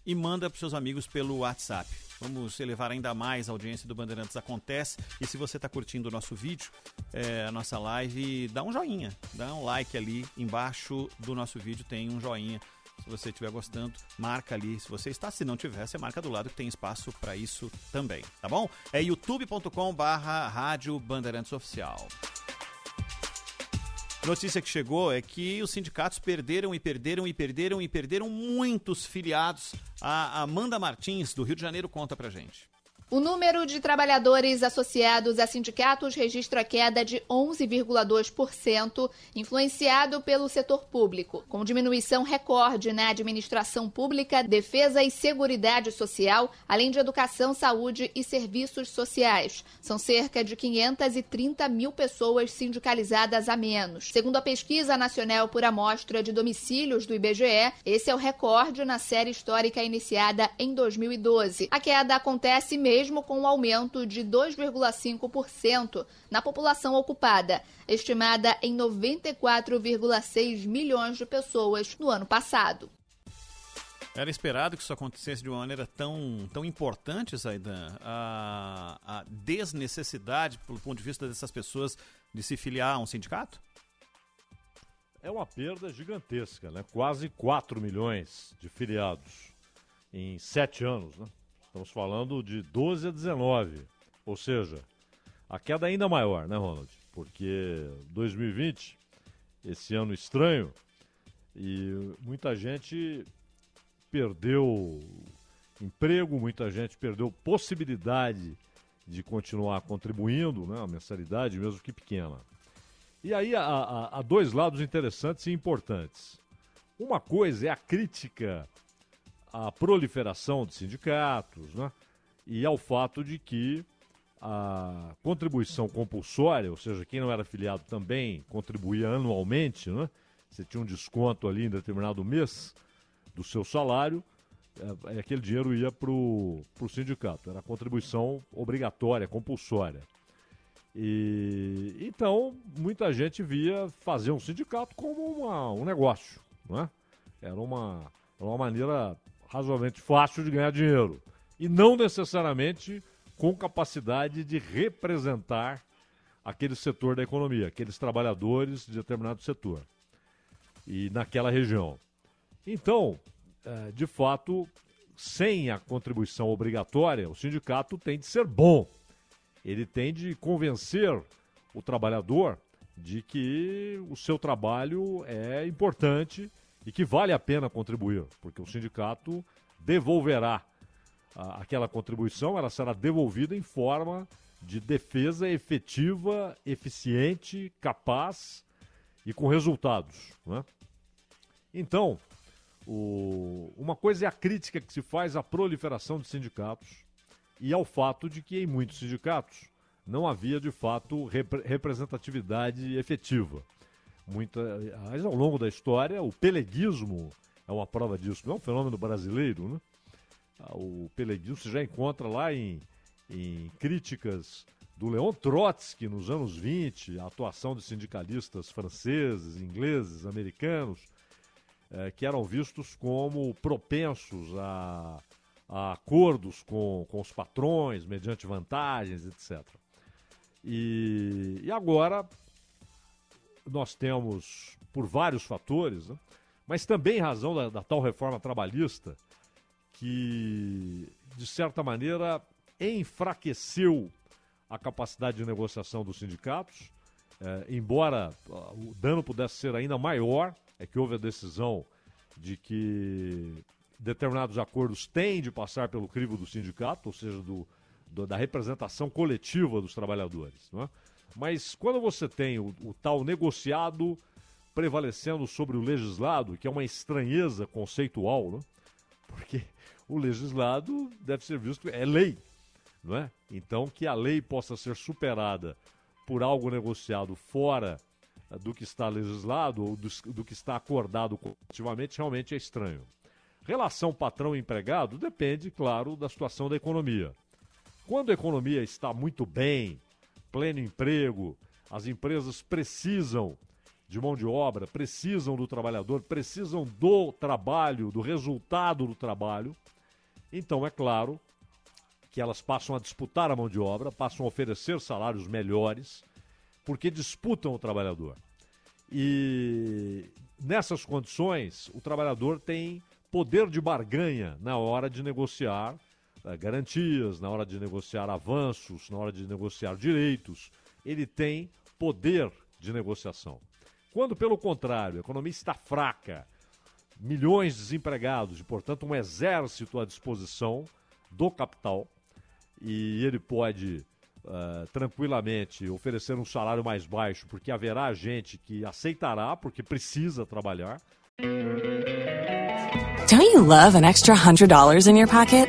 e manda para seus amigos pelo WhatsApp. Vamos elevar ainda mais a audiência do Bandeirantes Acontece. E se você está curtindo o nosso vídeo, é, a nossa live, dá um joinha, dá um like ali embaixo do nosso vídeo, tem um joinha. Se você estiver gostando, marca ali. Se você está, se não tiver, você marca do lado que tem espaço para isso também, tá bom? É youtube.com/barra Rádio Bandeirantes Oficial. Notícia que chegou é que os sindicatos perderam e perderam e perderam e perderam muitos filiados. A Amanda Martins, do Rio de Janeiro, conta pra gente. O número de trabalhadores associados a sindicatos registra queda de 11,2%, influenciado pelo setor público, com diminuição recorde na administração pública, defesa e seguridade social, além de educação, saúde e serviços sociais. São cerca de 530 mil pessoas sindicalizadas a menos. Segundo a pesquisa nacional por amostra de domicílios do IBGE, esse é o recorde na série histórica iniciada em 2012. A queda acontece mesmo mesmo com um aumento de 2,5% na população ocupada, estimada em 94,6 milhões de pessoas no ano passado. Era esperado que isso acontecesse de uma maneira tão, tão importante, Zaidan? A, a desnecessidade, pelo ponto de vista dessas pessoas, de se filiar a um sindicato? É uma perda gigantesca, né? Quase 4 milhões de filiados em sete anos, né? Estamos falando de 12 a 19. Ou seja, a queda ainda maior, né, Ronald? Porque 2020, esse ano estranho, e muita gente perdeu emprego, muita gente perdeu possibilidade de continuar contribuindo, né, a mensalidade, mesmo que pequena. E aí há, há, há dois lados interessantes e importantes. Uma coisa é a crítica à proliferação de sindicatos né? e ao fato de que a contribuição compulsória, ou seja, quem não era afiliado também contribuía anualmente, né? você tinha um desconto ali em determinado mês do seu salário, é, aquele dinheiro ia para o sindicato, era contribuição obrigatória, compulsória. E então muita gente via fazer um sindicato como uma, um negócio, não é? Era uma, uma maneira razoavelmente fácil de ganhar dinheiro. E não necessariamente com capacidade de representar aquele setor da economia, aqueles trabalhadores de determinado setor. E naquela região. Então, é, de fato, sem a contribuição obrigatória, o sindicato tem de ser bom. Ele tem de convencer o trabalhador de que o seu trabalho é importante e que vale a pena contribuir, porque o sindicato devolverá a, aquela contribuição, ela será devolvida em forma de defesa efetiva, eficiente, capaz e com resultados. Né? Então, o, uma coisa é a crítica que se faz à proliferação de sindicatos e ao fato de que em muitos sindicatos não havia de fato representatividade efetiva muita. Mas ao longo da história, o peleguismo é uma prova disso. Não é um fenômeno brasileiro, né? Ah, o peleguismo se já encontra lá em, em críticas do Leon Trotsky nos anos 20, a atuação de sindicalistas franceses, ingleses, americanos, eh, que eram vistos como propensos a, a acordos com, com os patrões, mediante vantagens, etc. E, e agora nós temos, por vários fatores, né, mas também em razão da, da, tal reforma trabalhista, que, de certa maneira, enfraqueceu a capacidade de negociação dos sindicatos, é, embora uh, o dano pudesse ser ainda maior, é que houve a decisão de que determinados acordos têm de passar pelo crivo do sindicato, ou seja, do, do, da representação coletiva dos trabalhadores. Não é? Mas quando você tem o, o tal negociado prevalecendo sobre o legislado, que é uma estranheza conceitual, né? porque o legislado deve ser visto, é lei, não é? Então, que a lei possa ser superada por algo negociado fora eh, do que está legislado ou do, do que está acordado coletivamente realmente é estranho. Relação patrão-empregado depende, claro, da situação da economia. Quando a economia está muito bem, pleno emprego, as empresas precisam de mão de obra, precisam do trabalhador, precisam do trabalho, do resultado do trabalho. Então, é claro que elas passam a disputar a mão de obra, passam a oferecer salários melhores, porque disputam o trabalhador. E nessas condições, o trabalhador tem poder de barganha na hora de negociar garantias, na hora de negociar avanços, na hora de negociar direitos. Ele tem poder de negociação. Quando, pelo contrário, a economia está fraca, milhões de desempregados e, portanto, um exército à disposição do capital, e ele pode uh, tranquilamente oferecer um salário mais baixo, porque haverá gente que aceitará, porque precisa trabalhar. Don't you love an extra $100 in your pocket?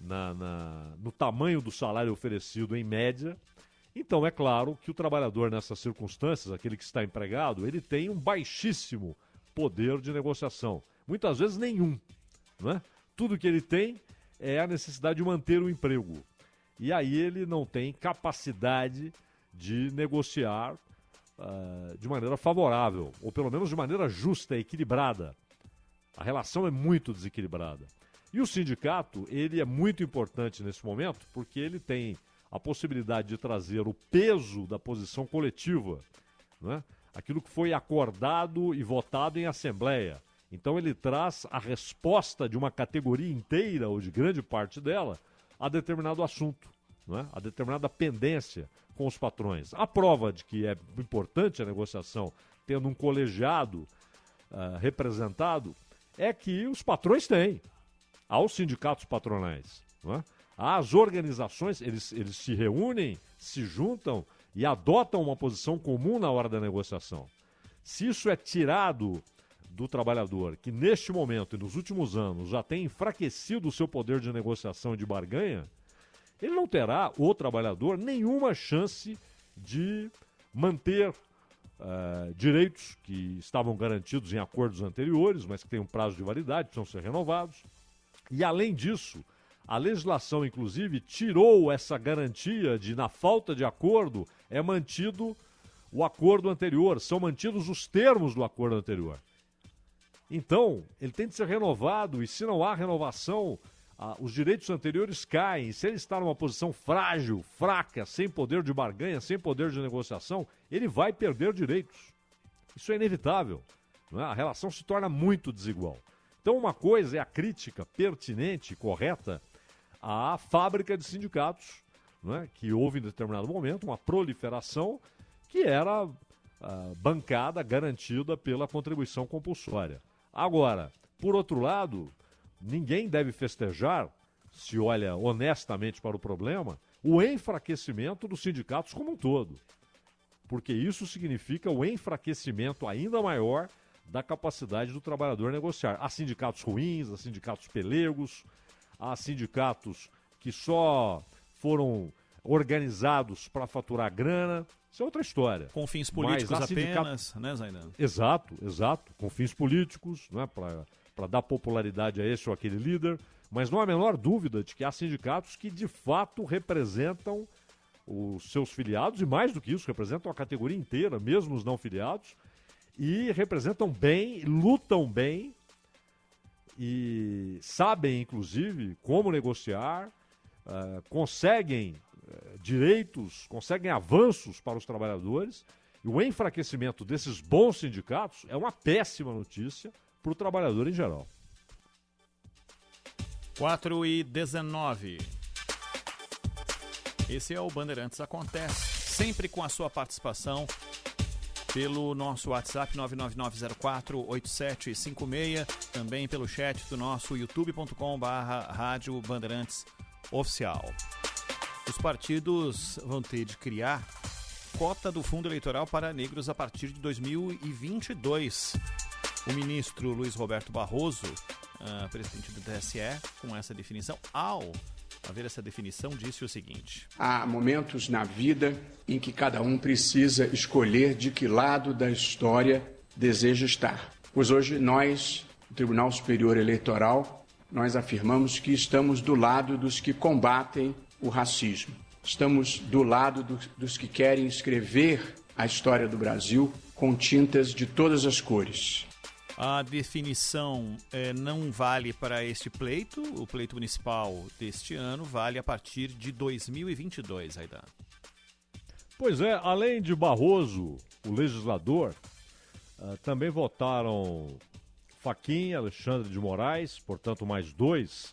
na, na, no tamanho do salário oferecido em média. Então é claro que o trabalhador nessas circunstâncias, aquele que está empregado, ele tem um baixíssimo poder de negociação. Muitas vezes nenhum. Não é? Tudo que ele tem é a necessidade de manter o emprego. E aí ele não tem capacidade de negociar uh, de maneira favorável, ou pelo menos de maneira justa, equilibrada. A relação é muito desequilibrada. E o sindicato, ele é muito importante nesse momento, porque ele tem a possibilidade de trazer o peso da posição coletiva, né? aquilo que foi acordado e votado em assembleia. Então ele traz a resposta de uma categoria inteira, ou de grande parte dela, a determinado assunto, né? a determinada pendência com os patrões. A prova de que é importante a negociação, tendo um colegiado uh, representado, é que os patrões têm aos sindicatos patronais. É? As organizações, eles, eles se reúnem, se juntam e adotam uma posição comum na hora da negociação. Se isso é tirado do trabalhador, que neste momento e nos últimos anos já tem enfraquecido o seu poder de negociação e de barganha, ele não terá, o trabalhador, nenhuma chance de manter uh, direitos que estavam garantidos em acordos anteriores, mas que têm um prazo de validade, precisam ser renovados e além disso, a legislação, inclusive, tirou essa garantia de, na falta de acordo, é mantido o acordo anterior, são mantidos os termos do acordo anterior. Então, ele tem de ser renovado, e se não há renovação, ah, os direitos anteriores caem. Se ele está numa posição frágil, fraca, sem poder de barganha, sem poder de negociação, ele vai perder direitos. Isso é inevitável. É? A relação se torna muito desigual. Então, uma coisa é a crítica pertinente, correta, à fábrica de sindicatos, né, que houve em determinado momento uma proliferação que era uh, bancada, garantida pela contribuição compulsória. Agora, por outro lado, ninguém deve festejar, se olha honestamente para o problema, o enfraquecimento dos sindicatos como um todo. Porque isso significa o enfraquecimento ainda maior da capacidade do trabalhador negociar. Há sindicatos ruins, há sindicatos pelegos, há sindicatos que só foram organizados para faturar grana. Isso é outra história. Com fins políticos Mas há sindicato- apenas, né, Zaidan? Exato, exato. Com fins políticos, né, para dar popularidade a esse ou aquele líder. Mas não há a menor dúvida de que há sindicatos que de fato representam os seus filiados, e mais do que isso, representam a categoria inteira, mesmo os não filiados, e representam bem, lutam bem e sabem, inclusive, como negociar, eh, conseguem eh, direitos, conseguem avanços para os trabalhadores. E o enfraquecimento desses bons sindicatos é uma péssima notícia para o trabalhador em geral. 4 e 19. Esse é o Bandeirantes Acontece, sempre com a sua participação pelo nosso WhatsApp 999048756, também pelo chat do nosso youtube.com barra Rádio Bandeirantes Oficial. Os partidos vão ter de criar cota do fundo eleitoral para negros a partir de 2022. O ministro Luiz Roberto Barroso, ah, presidente do TSE, com essa definição, ao haver essa definição, disse o seguinte: Há momentos na vida em que cada um precisa escolher de que lado da história deseja estar. Pois hoje nós, o Tribunal Superior Eleitoral, nós afirmamos que estamos do lado dos que combatem o racismo. Estamos do lado do- dos que querem escrever a história do Brasil com tintas de todas as cores. A definição eh, não vale para este pleito, o pleito municipal deste ano vale a partir de 2022, Aidan. Pois é, além de Barroso, o legislador, ah, também votaram Faquinha, Alexandre de Moraes, portanto mais dois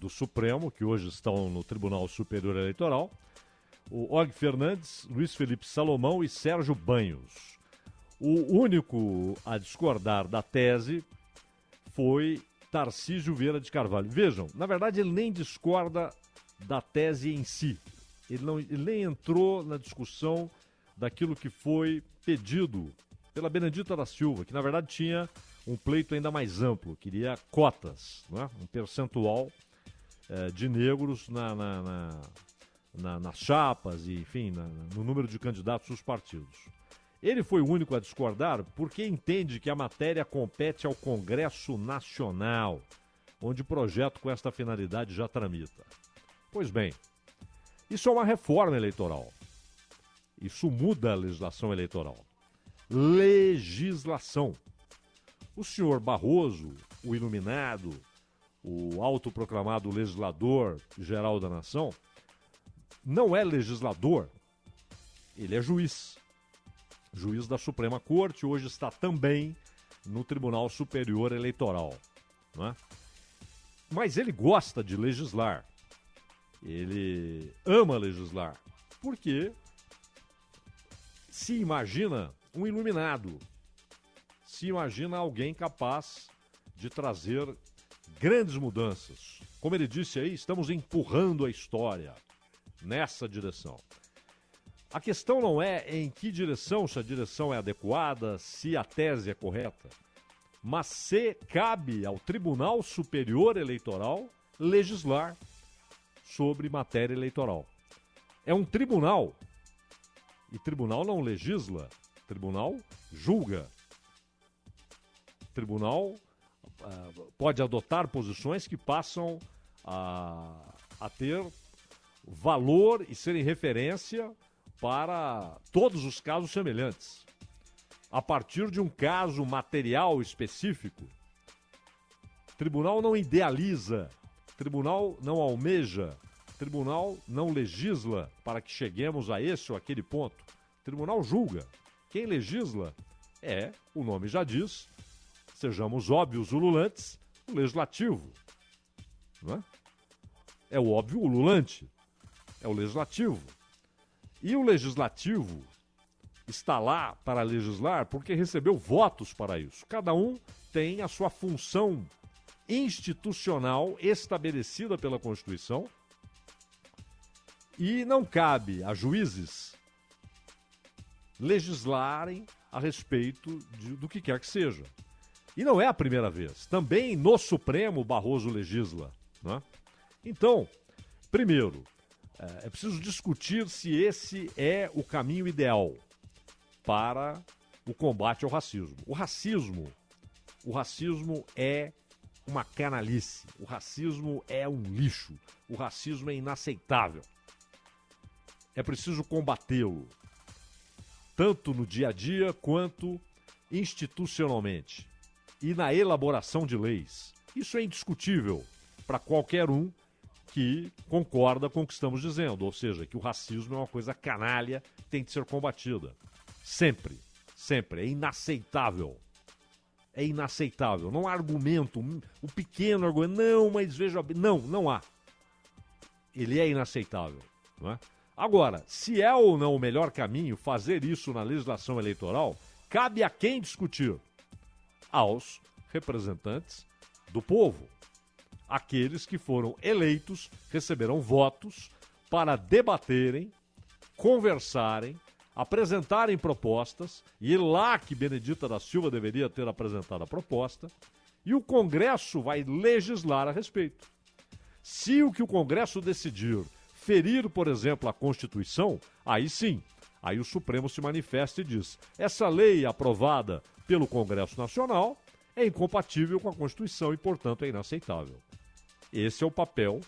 do Supremo, que hoje estão no Tribunal Superior Eleitoral, o Og Fernandes, Luiz Felipe Salomão e Sérgio Banhos. O único a discordar da tese foi Tarcísio Vieira de Carvalho. Vejam, na verdade ele nem discorda da tese em si. Ele, não, ele nem entrou na discussão daquilo que foi pedido pela Benedita da Silva, que na verdade tinha um pleito ainda mais amplo, queria cotas, não é? um percentual eh, de negros na, na- na- na- nas chapas e, enfim, no número de candidatos dos partidos. Ele foi o único a discordar porque entende que a matéria compete ao Congresso Nacional, onde o projeto com esta finalidade já tramita. Pois bem, isso é uma reforma eleitoral. Isso muda a legislação eleitoral. Legislação. O senhor Barroso, o iluminado, o autoproclamado legislador geral da nação, não é legislador, ele é juiz. Juiz da Suprema Corte, hoje está também no Tribunal Superior Eleitoral. Não é? Mas ele gosta de legislar. Ele ama legislar. Porque se imagina um iluminado, se imagina alguém capaz de trazer grandes mudanças. Como ele disse aí, estamos empurrando a história nessa direção. A questão não é em que direção, se a direção é adequada, se a tese é correta, mas se cabe ao Tribunal Superior Eleitoral legislar sobre matéria eleitoral. É um tribunal. E tribunal não legisla, tribunal julga. Tribunal ah, pode adotar posições que passam a, a ter valor e serem referência para todos os casos semelhantes. A partir de um caso material específico, tribunal não idealiza, tribunal não almeja, tribunal não legisla para que cheguemos a esse ou aquele ponto. Tribunal julga. Quem legisla é, o nome já diz, sejamos óbvios ululantes, o legislativo. Não é? é o óbvio ululante, é o legislativo. E o legislativo está lá para legislar porque recebeu votos para isso. Cada um tem a sua função institucional estabelecida pela Constituição E não cabe a juízes legislarem a respeito de, do que quer que seja. E não é a primeira vez. Também no Supremo, Barroso legisla. Né? Então, primeiro, é, preciso discutir se esse é o caminho ideal para o combate ao racismo. O racismo, o racismo é uma canalice. O racismo é um lixo. O racismo é inaceitável. É preciso combatê-lo, tanto no dia a dia quanto institucionalmente e na elaboração de leis. Isso é indiscutível para qualquer um que concorda com o que estamos dizendo, ou seja, que o racismo é uma coisa canalha, tem que ser combatida. Sempre, sempre. É inaceitável. É inaceitável. Não há argumento, o pequeno argumento, não, mas veja bem. Não, não há. Ele é inaceitável. Não é? Agora, se é ou não o melhor caminho fazer isso na legislação eleitoral, cabe a quem discutir? Aos representantes do povo. Aqueles que foram eleitos receberão votos para debaterem, conversarem, apresentarem propostas, e lá que Benedita da Silva deveria ter apresentado a proposta, e o Congresso vai legislar a respeito. Se o que o Congresso decidir ferir, por exemplo, a Constituição, aí sim, aí o Supremo se manifesta e diz: essa lei aprovada pelo Congresso Nacional é incompatível com a Constituição e, portanto, é inaceitável. Esse é o papel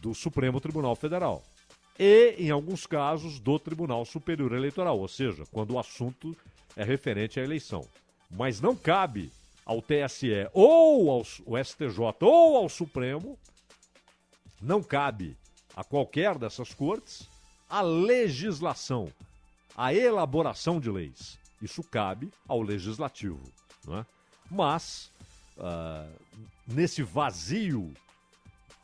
do Supremo Tribunal Federal. E, em alguns casos, do Tribunal Superior Eleitoral, ou seja, quando o assunto é referente à eleição. Mas não cabe ao TSE ou ao STJ ou ao Supremo, não cabe a qualquer dessas cortes a legislação, a elaboração de leis. Isso cabe ao legislativo. Não é? Mas, uh, nesse vazio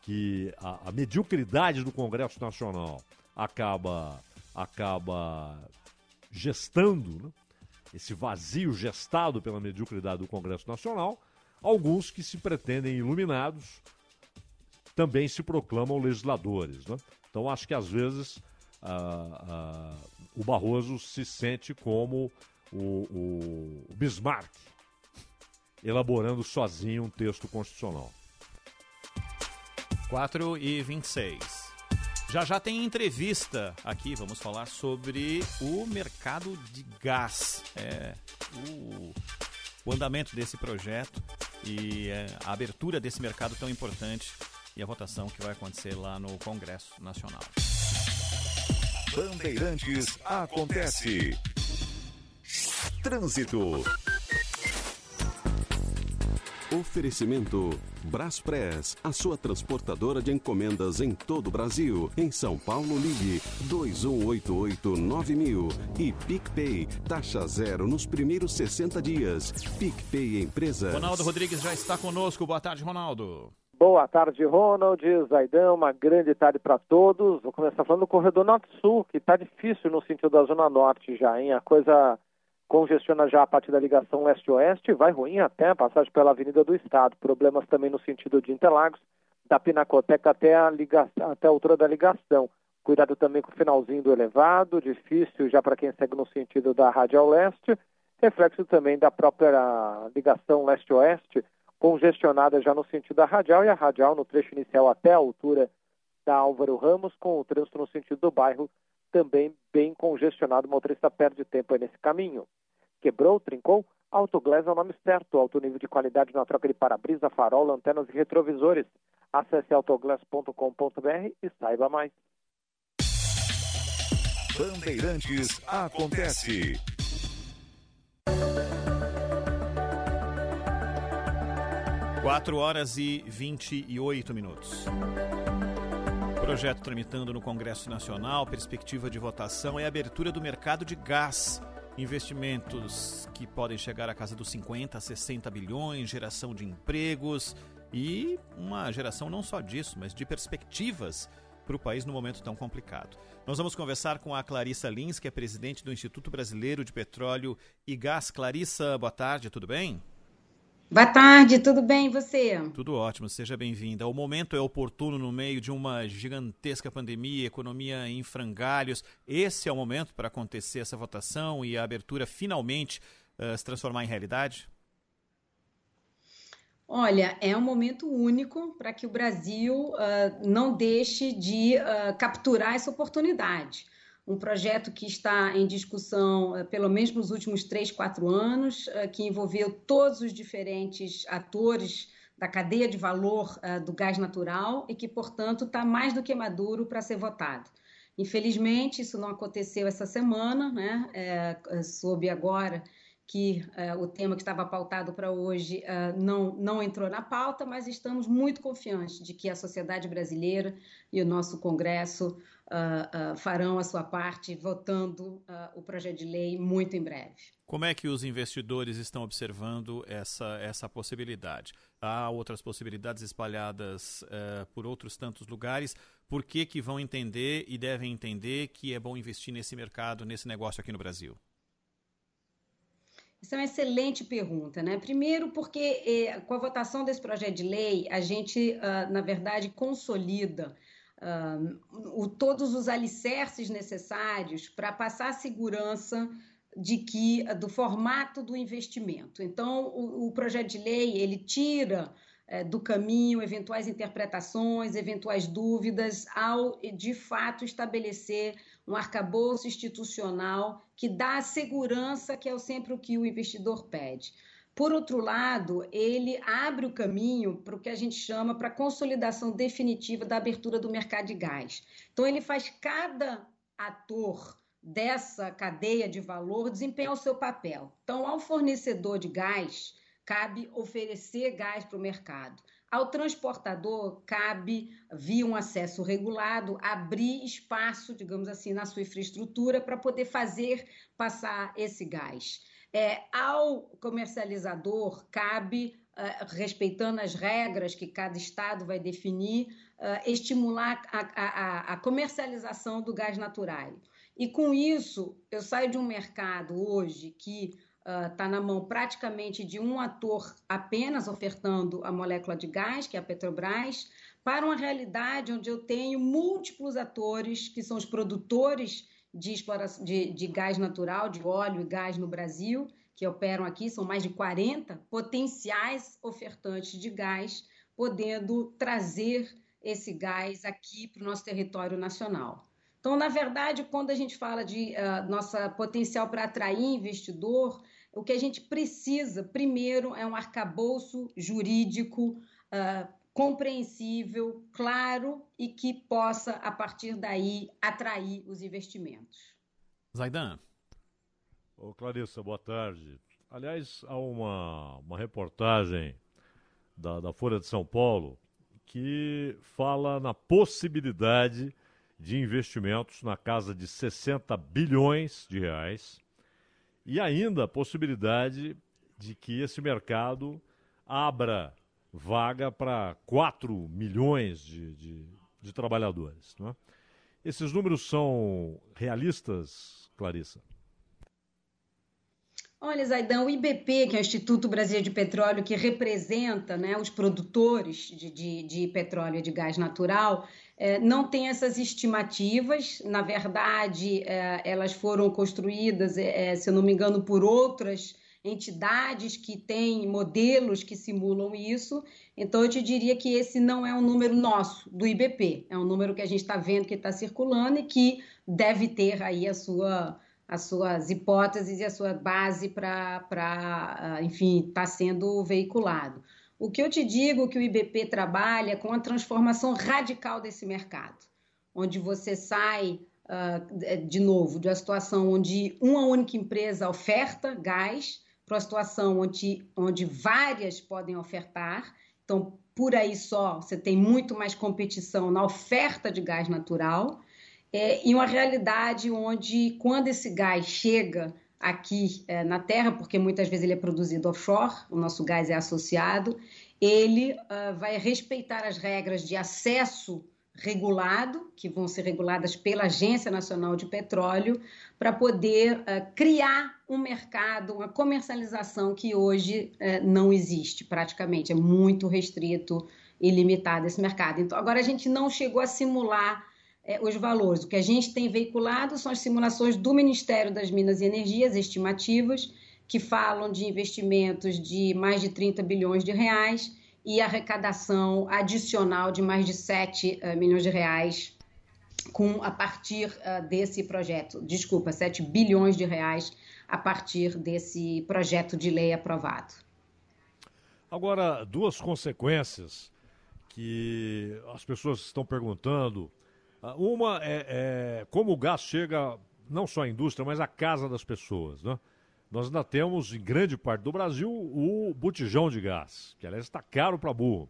que a, a, mediocridade do Congresso Nacional acaba, acaba gestando, né? esse vazio gestado pela mediocridade do Congresso Nacional, alguns que se pretendem iluminados também se proclamam legisladores. Né? Então, acho que às vezes ah, ah, o Barroso se sente como o, o, o Bismarck, elaborando sozinho um texto constitucional. 4 e 26. Já já tem entrevista aqui, vamos falar sobre o mercado de gás. É, o, o andamento desse projeto e é, a abertura desse mercado tão importante e a votação que vai acontecer lá no Congresso Nacional. Bandeirantes acontece. Trânsito. Oferecimento Braspress, a sua transportadora de encomendas em todo o Brasil. Em São Paulo, ligue 2188-9000 e PicPay, taxa zero nos primeiros 60 dias. PicPay Empresa. Ronaldo Rodrigues já está conosco. Boa tarde, Ronaldo. Boa tarde, Ronald, Zaidão, uma grande tarde para todos. Vou começar falando do corredor norte-sul, que está difícil no sentido da Zona Norte já, hein? A coisa congestiona já a partir da ligação leste-oeste, vai ruim até a passagem pela Avenida do Estado. Problemas também no sentido de Interlagos, da Pinacoteca até a, ligação, até a altura da ligação. Cuidado também com o finalzinho do elevado, difícil já para quem segue no sentido da Radial Leste. Reflexo também da própria ligação leste-oeste, congestionada já no sentido da Radial e a Radial no trecho inicial até a altura da Álvaro Ramos, com o trânsito no sentido do bairro também bem congestionado. O motorista perde tempo aí nesse caminho. Quebrou, trincou? Autoglass é o nome certo. Alto nível de qualidade na troca de para-brisa, farol, lanternas e retrovisores. Acesse autoglass.com.br e saiba mais. Bandeirantes acontece. Quatro horas e vinte e oito minutos. Projeto tramitando no Congresso Nacional, perspectiva de votação é a abertura do mercado de gás. Investimentos que podem chegar à casa dos 50 a 60 bilhões, geração de empregos e uma geração não só disso, mas de perspectivas para o país no momento tão complicado. Nós vamos conversar com a Clarissa Lins, que é presidente do Instituto Brasileiro de Petróleo e Gás. Clarissa, boa tarde, tudo bem? Boa tarde, tudo bem e você? Tudo ótimo, seja bem-vinda. O momento é oportuno no meio de uma gigantesca pandemia, economia em frangalhos. Esse é o momento para acontecer essa votação e a abertura finalmente uh, se transformar em realidade? Olha, é um momento único para que o Brasil uh, não deixe de uh, capturar essa oportunidade. Um projeto que está em discussão uh, pelo menos nos últimos três, quatro anos, que envolveu todos os diferentes atores da cadeia de valor do gás natural e que, portanto, está mais do que maduro para ser votado. Infelizmente, isso não aconteceu essa semana, né? É, soube agora que uh, o tema que estava pautado para hoje uh, não, não entrou na pauta, mas estamos muito confiantes de que a sociedade brasileira e o nosso Congresso uh, farão a sua parte votando o projeto de lei muito em breve. Como é que os investidores estão observando essa, essa possibilidade? Há outras possibilidades espalhadas por outros tantos lugares. Por que, que vão entender e devem entender que é bom investir nesse mercado, nesse negócio aqui no Brasil? Isso é uma excelente pergunta, né? Primeiro, porque eh, com a votação desse projeto de lei, a gente, uh, na verdade, consolida uh, o, todos os alicerces necessários para passar a segurança de que do formato do investimento. Então, o, o projeto de lei ele tira eh, do caminho eventuais interpretações, eventuais dúvidas, ao de fato estabelecer um arcabouço institucional que dá a segurança que é sempre o que o investidor pede. Por outro lado, ele abre o caminho para o que a gente chama para a consolidação definitiva da abertura do mercado de gás. Então, ele faz cada ator dessa cadeia de valor desempenhar o seu papel. Então, ao fornecedor de gás, cabe oferecer gás para o mercado. Ao transportador, cabe, via um acesso regulado, abrir espaço, digamos assim, na sua infraestrutura para poder fazer passar esse gás. É, ao comercializador, cabe, uh, respeitando as regras que cada estado vai definir, uh, estimular a, a, a comercialização do gás natural. E com isso, eu saio de um mercado hoje que está ah, uh, na mão praticamente de um ator apenas ofertando a molécula de gás, que é a Petrobras, para uma realidade onde eu tenho múltiplos atores, que são os produtores de, exploração, de, de gás natural, de óleo e gás no Brasil, que operam aqui, são mais de 40 potenciais ofertantes de gás, podendo trazer esse gás aqui para o nosso território nacional. Então, na verdade, quando a gente fala de uh, nossa potencial para atrair investidor, o que a gente precisa, primeiro, é um arcabouço jurídico uh, compreensível, claro e que possa, a partir daí, atrair os investimentos. Zaidan. Ô Clarissa, boa tarde. Aliás, há uma, uma reportagem da, da Folha de São Paulo que fala na possibilidade de investimentos na casa de 60 bilhões de reais e ainda a possibilidade de que esse mercado abra vaga para 4 milhões de, de, de trabalhadores. Né? Esses números são realistas, Clarissa? Olha, Zaidan, o IBP, que é o Instituto Brasileiro de Petróleo, que representa né, os produtores de, de, de petróleo e de gás natural, não tem essas estimativas. Na verdade, é, elas foram construídas, é, se eu não me engano, por outras entidades que têm modelos que simulam isso. Então, eu te diria que esse não é um número nosso, do IBP. É um número que a gente está vendo que está circulando e que deve ter aí a sua as suas hipóteses e a sua base para, ah, enfim, estar tá sendo veiculado. O que eu te digo que o IBP trabalha com a transformação radical desse mercado, onde você sai, uh, de novo, de uma situação onde uma única empresa oferta gás para uma situação onde, onde várias podem ofertar. Então, por aí só, você tem muito mais competição na oferta de gás natural é, em uma realidade onde, quando esse gás chega aqui é, na Terra, porque muitas vezes ele é produzido offshore, o nosso gás é associado, ele uh, vai respeitar as regras de acesso regulado, que vão ser reguladas pela Agência Nacional de Petróleo, para poder uh, criar um mercado, uma comercialização que hoje uh, não existe praticamente, é muito restrito e limitado esse mercado. Então, agora a gente não chegou a simular uh, os valores. O que a gente tem veiculado são as simulações do Ministério das Minas e Energias, estimativas, que falam de investimentos de mais de 30 bilhões de reais e arrecadação adicional de mais de 7 uh, milhões de reais com a partir uh, desse projeto. Desculpa, 7 bilhões de reais a partir desse projeto de lei aprovado. Agora, duas consequências que as pessoas estão perguntando. Ah, uma é, é como o gás chega não só à indústria, mas à casa das pessoas, né? nós ainda temos, em grande parte do Brasil, o botijão de gás, que aliás está caro para burro.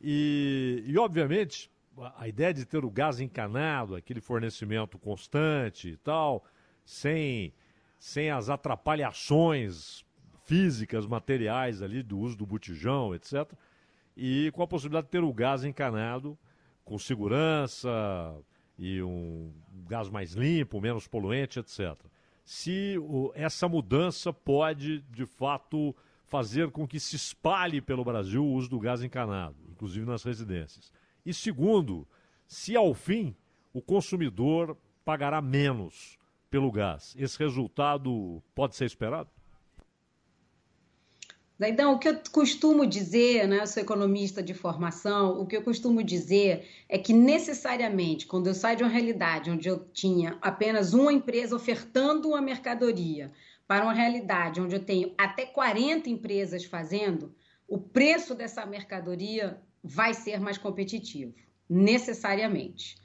E, e, obviamente, a ideia de ter o gás encanado, aquele fornecimento constante e tal, sem, sem as atrapalhações físicas, materiais ali do uso do botijão, etc. E com a possibilidade de ter o gás encanado com segurança e um gás mais limpo, menos poluente, etc se essa mudança pode, de fato, fazer com que se espalhe pelo Brasil o uso do gás encanado, inclusive nas residências. E segundo, se ao fim o consumidor pagará menos pelo gás. Esse resultado pode ser esperado? Então, o que eu costumo dizer, né, eu sou economista de formação, o que eu costumo dizer é que necessariamente, quando eu saio de uma realidade onde eu tinha apenas uma empresa ofertando uma mercadoria, para uma realidade onde eu tenho até 40 empresas fazendo, o preço dessa mercadoria vai ser mais competitivo, necessariamente.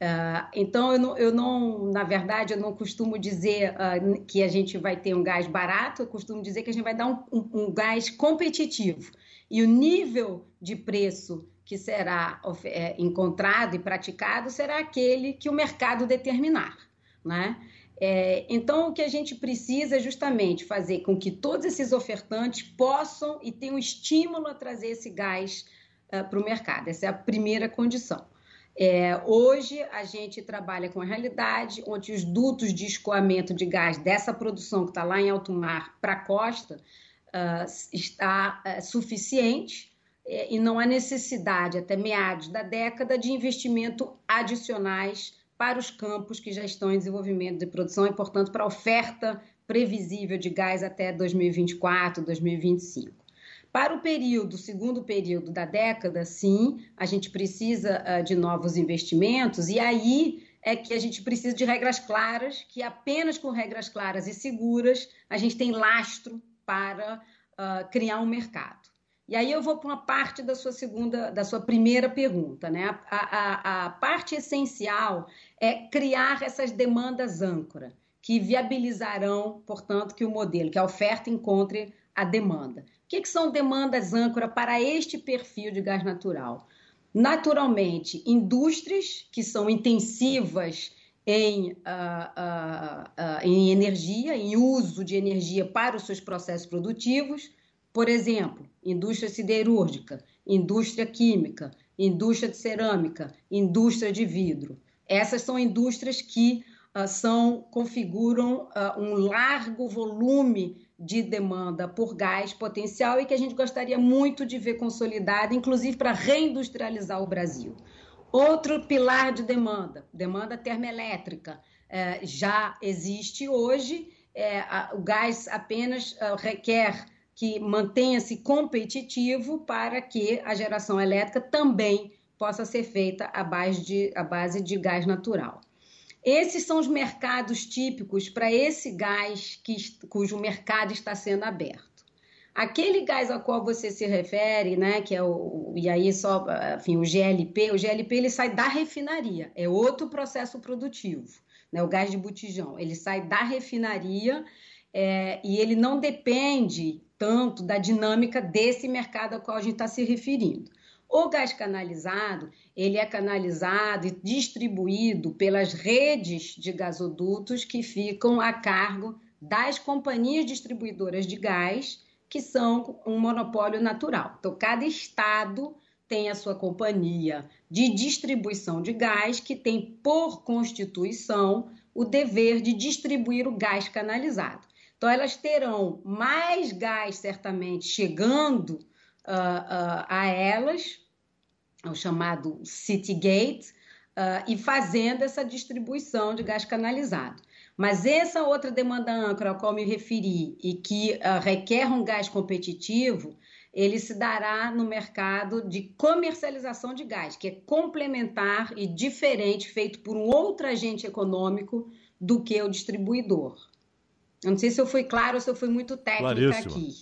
Uh, então, eu não, eu não, na verdade, eu não costumo dizer uh, que a gente vai ter um gás barato, eu costumo dizer que a gente vai dar um, um, um gás competitivo. E o nível de preço que será é, encontrado e praticado será aquele que o mercado determinar. Né? É, então, o que a gente precisa é justamente fazer com que todos esses ofertantes possam e tenham estímulo a trazer esse gás uh, para o mercado. Essa é a primeira condição. É, hoje a gente trabalha com a realidade onde os dutos de escoamento de gás dessa produção que está lá em alto mar para a costa uh, está uh, suficiente é, e não há necessidade até meados da década de investimento adicionais para os campos que já estão em desenvolvimento de produção e, portanto, para a oferta previsível de gás até 2024, 2025. Para o período, segundo período da década, sim, a gente precisa uh, de novos investimentos, e aí é que a gente precisa de regras claras, que apenas com regras claras e seguras a gente tem lastro para uh, criar um mercado. E aí eu vou para uma parte da sua segunda, da sua primeira pergunta, né? A, a, a parte essencial é criar essas demandas âncora, que viabilizarão, portanto, que o modelo, que a oferta encontre a demanda que, que são demandas âncora para este perfil de gás natural? Naturalmente, indústrias que são intensivas em, uh, uh, uh, em energia, em uso de energia para os seus processos produtivos, por exemplo, indústria siderúrgica, indústria química, indústria de cerâmica, indústria de vidro. Essas são indústrias que são configuram um largo volume de demanda por gás potencial e que a gente gostaria muito de ver consolidada, inclusive para reindustrializar o Brasil. Outro pilar de demanda, demanda termoelétrica, é, já existe hoje. É, a, o gás apenas uh, requer que mantenha-se competitivo para que a geração elétrica também possa ser feita à base de, à base de gás natural. Esses são os mercados típicos para esse gás que, cujo mercado está sendo aberto. Aquele gás ao qual você se refere, né, que é o e aí só, enfim, o GLP, o GLP ele sai da refinaria, é outro processo produtivo, né, o gás de botijão, ele sai da refinaria é, e ele não depende tanto da dinâmica desse mercado ao qual a gente está se referindo. O gás canalizado, ele é canalizado e distribuído pelas redes de gasodutos que ficam a cargo das companhias distribuidoras de gás, que são um monopólio natural. Então, cada estado tem a sua companhia de distribuição de gás, que tem por constituição o dever de distribuir o gás canalizado. Então, elas terão mais gás, certamente, chegando uh, uh, a elas, o chamado City Gate, uh, e fazendo essa distribuição de gás canalizado. Mas essa outra demanda âncora ao qual me referi e que requer um gás competitivo, ele se dará no mercado de comercialização de gás, que é complementar e diferente, feito por um outro agente econômico do que o distribuidor. Eu não sei se eu fui claro ou se eu fui muito técnica claríssima. aqui.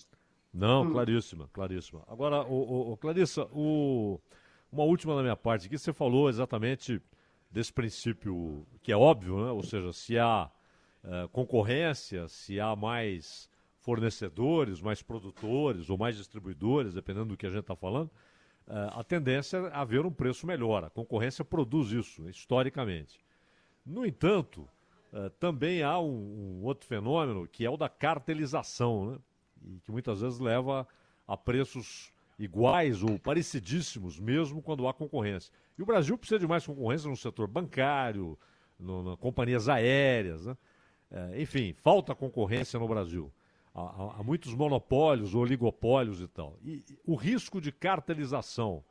Não, hum. claríssima, claríssima. Agora, o, o, o Clarissa, o, uma última da minha parte aqui, você falou exatamente desse princípio que é óbvio, né? ou seja, se há uh, concorrência, se há mais fornecedores, mais produtores ou mais distribuidores, dependendo do que a gente está falando, uh, a tendência é haver um preço melhor. A concorrência produz isso, historicamente. No entanto, uh, também há um, um, outro fenômeno que é o da cartelização, né? e que muitas vezes leva a preços iguais ou parecidíssimos, mesmo quando há concorrência. E o Brasil precisa de mais concorrência no setor bancário, no, no companhias aéreas, né? É, enfim, falta concorrência no Brasil. Há, há, muitos monopólios, oligopólios e tal. E, e o risco de cartelização,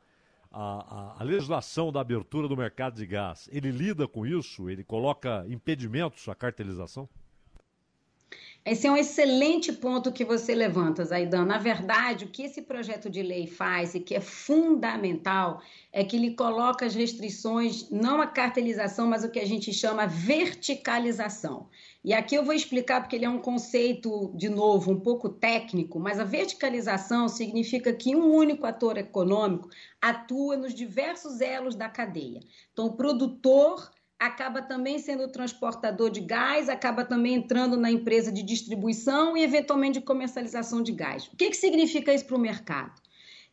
a, a, a, legislação da abertura do mercado de gás, ele lida com isso? Ele coloca impedimentos à cartelização? Esse é um excelente ponto que você levanta, Zaidan. Na verdade, o que esse projeto de lei faz e que é fundamental é que ele coloca as restrições, não a cartelização, mas o que a gente chama verticalização. E aqui eu vou explicar porque ele é um conceito, de novo, um pouco técnico, mas a verticalização significa que um único ator econômico atua nos diversos elos da cadeia. Então, o produtor acaba também sendo transportador de gás, acaba também entrando na empresa de distribuição e, eventualmente, de comercialização de gás. O que, que significa isso para o mercado?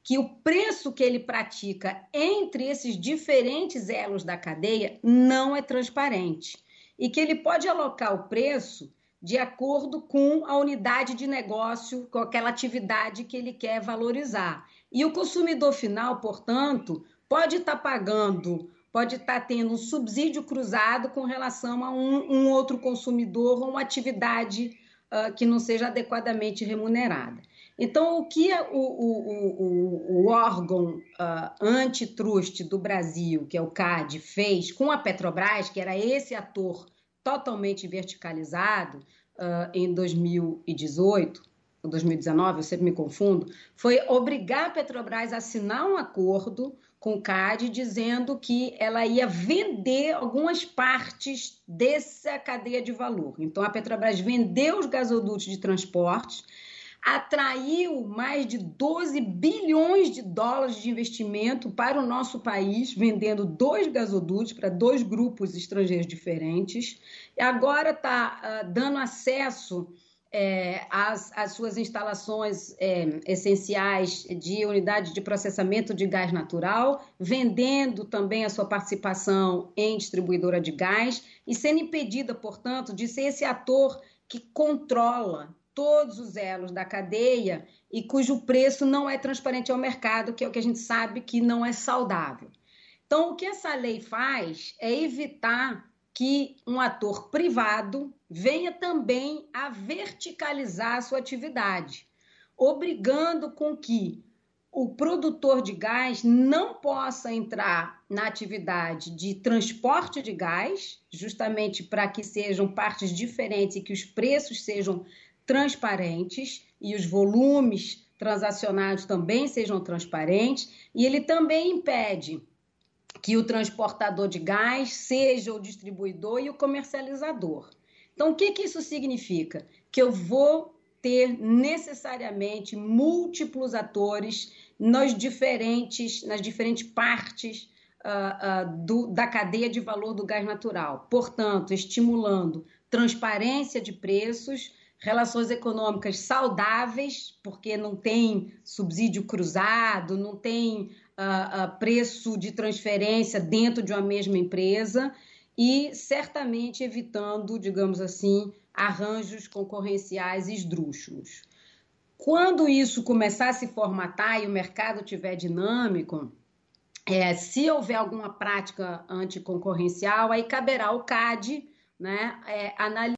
Que o preço que ele pratica entre esses diferentes elos da cadeia não é transparente e que ele pode alocar o preço de acordo com a unidade de negócio, com aquela atividade que ele quer valorizar. E o consumidor final, portanto, pode estar tá pagando, pode estar tendo um subsídio cruzado com relação a um, um outro consumidor ou uma atividade uh, que não seja adequadamente remunerada. Então, o que o, o, o, o órgão uh, antitrust do Brasil, que é o CAD, fez com a Petrobras, que era esse ator totalmente verticalizado uh, em 2018, ou 2019, eu sempre me confundo, foi obrigar a Petrobras a assinar um acordo com o CAD dizendo que ela ia vender algumas partes dessa cadeia de valor. Então, a Petrobras vendeu os gasodutos de transporte atraiu mais de 12 bilhões de dólares de investimento para o nosso país, vendendo dois gasodutos para dois grupos estrangeiros diferentes. E agora está uh, ah, dando acesso é, às, às, suas instalações é, essenciais de unidade de processamento de gás natural, vendendo também a sua participação em distribuidora de gás e sendo impedida, portanto, de ser esse ator que controla todos os elos da cadeia e cujo preço não é transparente ao mercado, que é o que a gente sabe que não é saudável. Então, o que essa lei faz é evitar que um ator privado venha também a verticalizar a sua atividade, obrigando com que o produtor de gás não possa entrar na atividade de transporte de gás, justamente para que sejam partes diferentes e que os preços sejam transparentes e os volumes transacionados também sejam transparentes, e ele também impede que o transportador de gás seja o distribuidor e o comercializador. Então, o que, que isso significa? Que eu vou ter necessariamente múltiplos atores nas diferentes, nas diferentes partes uh, uh, do, da cadeia de valor do gás natural. Portanto, estimulando transparência de preços, relações econômicas saudáveis, porque não tem subsídio cruzado, não tem uh, preço de transferência dentro de uma mesma empresa e certamente evitando, digamos assim, arranjos concorrenciais esdrúxulos. Quando isso começar a se formatar e o mercado estiver dinâmico, é, se houver alguma prática anticoncorrencial, aí caberá ao CAD né, é, analisar.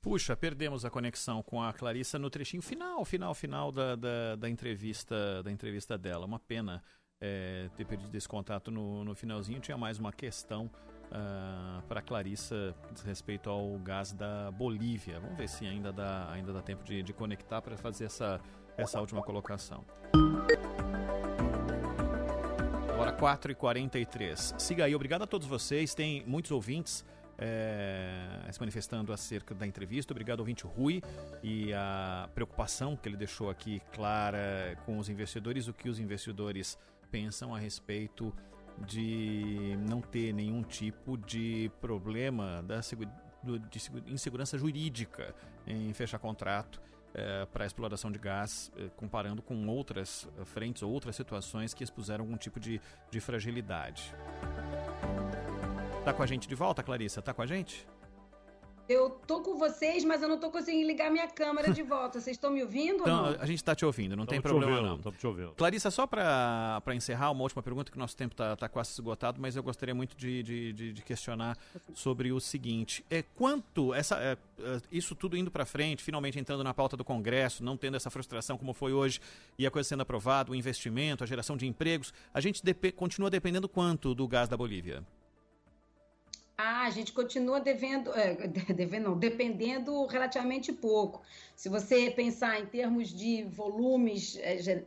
Puxa, perdemos a conexão com a Clarissa no trechinho final, final, final da, da, da entrevista da entrevista dela. Uma pena é, ter perdido esse contato no, no finalzinho. Tinha mais uma questão uh, para Clarissa respeito ao gás da Bolívia. Vamos ver se ainda dá, ainda dá tempo de, de conectar para fazer essa, essa última colocação. Agora 4h43. Siga aí, obrigado a todos vocês. Tem muitos ouvintes é, se manifestando acerca da entrevista. Obrigado, ouvinte Rui, e a preocupação que ele deixou aqui clara com os investidores, o que os investidores pensam a respeito de não ter nenhum tipo de problema da, de insegurança jurídica em fechar contrato é, para a exploração de gás, é, comparando com outras frentes ou outras situações que expuseram algum tipo de, de fragilidade. Tá com a gente de volta, Clarissa? Tá com a gente? Eu tô com vocês, mas eu não tô conseguindo ligar minha câmera de volta. Vocês estão me ouvindo então, ou não? A gente está te ouvindo, não tem problema ouvindo, não. Estamos te ouvindo. Clarissa, só para encerrar, uma última pergunta, que o nosso tempo está tá quase esgotado, mas eu gostaria muito de, de, de, de questionar sobre o seguinte. É, quanto essa, é, é isso tudo indo para frente, finalmente entrando na pauta do Congresso, não tendo essa frustração como foi hoje, e a coisa sendo aprovada, o investimento, a geração de empregos, a gente dep continua dependendo quanto do gás da Bolívia? Ah, a gente continua devendo, é, devendo não, dependendo relativamente pouco. Se você pensar em termos de volumes, é,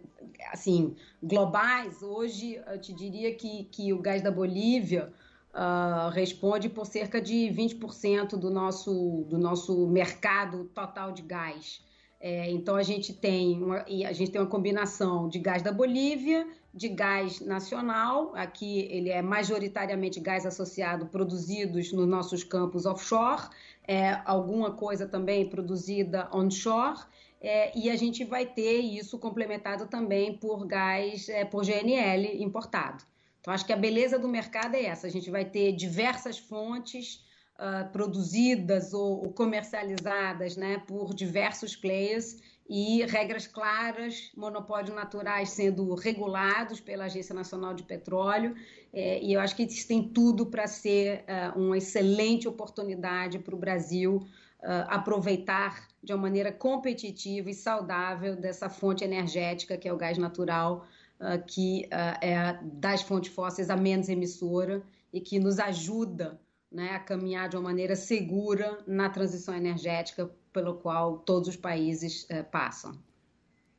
assim, globais, hoje eu te diria que, que o gás da Bolívia uh, responde por cerca de 20% do nosso, do nosso mercado total de gás. É, então a gente tem uma, a gente tem uma combinação de gás da Bolívia de gás nacional. Aqui ele é majoritariamente gás associado produzidos nos nossos campos offshore, é, alguma coisa também produzida onshore. É, e a gente vai ter isso complementado também por gás, é, por GNL importado. Então, acho que a beleza do mercado é essa: a gente vai ter diversas fontes uh, produzidas ou, ou comercializadas né, por diversos players e regras claras, monopólios naturais sendo regulados pela Agência Nacional de Petróleo, é, e eu acho que isso tem tudo para ser uh, uma excelente oportunidade para o Brasil uh, aproveitar de uma maneira competitiva e saudável dessa fonte energética que é o gás natural, uh, que é das fontes fósseis a menos emissora e que nos ajuda né, a caminhar de uma maneira segura na transição energética pelo qual todos os países eh, passam.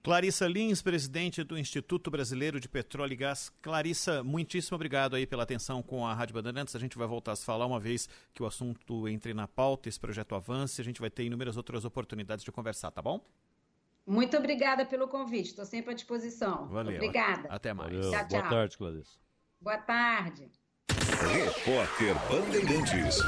Clarissa Lins, presidente do Instituto Brasileiro de Petróleo e Gás. Clarissa, muitíssimo obrigado aí pela atenção com a Rádio Bandeirantes. A gente vai voltar a se falar uma vez que o assunto entre na pauta, esse projeto avance. A gente vai ter inúmeras outras oportunidades de conversar, tá bom? Muito obrigada pelo convite. Estou sempre à disposição. Valeu. Obrigada. Até mais. Valeu. Tchau, tchau. Boa tarde, Clarissa. Boa tarde. Repórter Bandeirantes.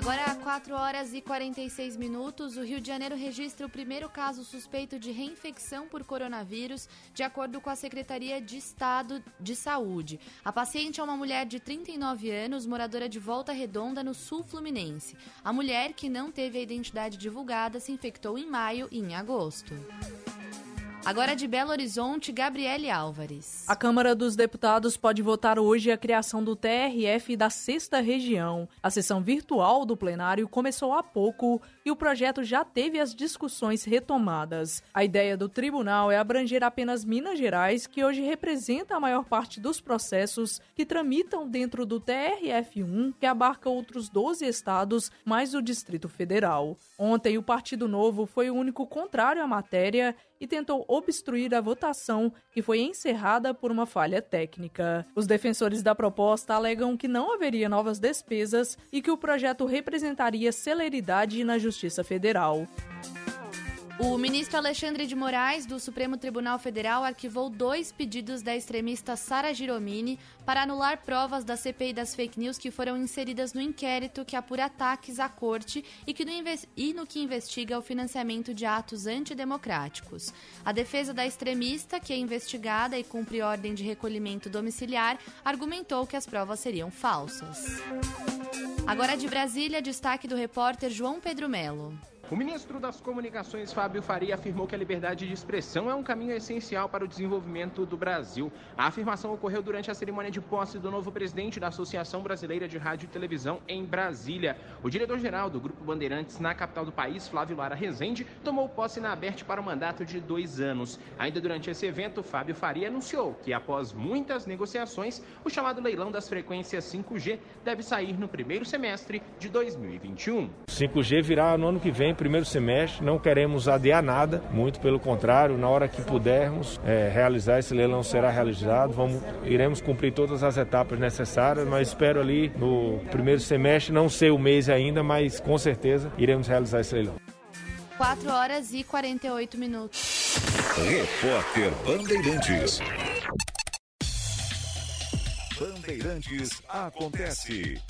Agora, 4 horas e 46 minutos, o Rio de Janeiro registra o primeiro caso suspeito de reinfecção por coronavírus, de acordo com a Secretaria de Estado de Saúde. A paciente é uma mulher de 39 anos, moradora de Volta Redonda, no sul fluminense. A mulher, que não teve a identidade divulgada, se infectou em maio e em agosto. Agora de Belo Horizonte, Gabriele Álvares. A Câmara dos Deputados pode votar hoje a criação do TRF da sexta região. A sessão virtual do plenário começou há pouco e o projeto já teve as discussões retomadas. A ideia do tribunal é abranger apenas Minas Gerais, que hoje representa a maior parte dos processos que tramitam dentro do TRF1, que abarca outros 12 estados, mais o Distrito Federal. Ontem, o Partido Novo foi o único contrário à matéria e tentou obstruir a votação, que foi encerrada por uma falha técnica. Os defensores da proposta alegam que não haveria novas despesas e que o projeto representaria celeridade na Justiça Federal. O ministro Alexandre de Moraes, do Supremo Tribunal Federal, arquivou dois pedidos da extremista Sara Giromini para anular provas da CPI das fake news que foram inseridas no inquérito que apura ataques à corte e, que no, e no que investiga o financiamento de atos antidemocráticos. A defesa da extremista, que é investigada e cumpre ordem de recolhimento domiciliar, argumentou que as provas seriam falsas. Agora de Brasília, destaque do repórter João Pedro Melo. O ministro das Comunicações, Fábio Faria, afirmou que a liberdade de expressão é um caminho essencial para o desenvolvimento do Brasil. A afirmação ocorreu durante a cerimônia de posse do novo presidente da Associação Brasileira de Rádio e Televisão em Brasília. O diretor-geral do Grupo Bandeirantes na capital do país, Flávio Lara Rezende, tomou posse na Aberte para um mandato de dois anos. Ainda durante esse evento, Fábio Faria anunciou que, após muitas negociações, o chamado leilão das frequências 5G deve sair no primeiro semestre de 2021. 5G virá no ano que vem primeiro semestre, não queremos adiar nada, muito pelo contrário, na hora que pudermos é, realizar esse leilão será realizado, vamos, iremos cumprir todas as etapas necessárias, mas espero ali no primeiro semestre, não sei o mês ainda, mas com certeza iremos realizar esse leilão. 4 horas e 48 minutos. Repórter Bandeirantes. Bandeirantes acontece.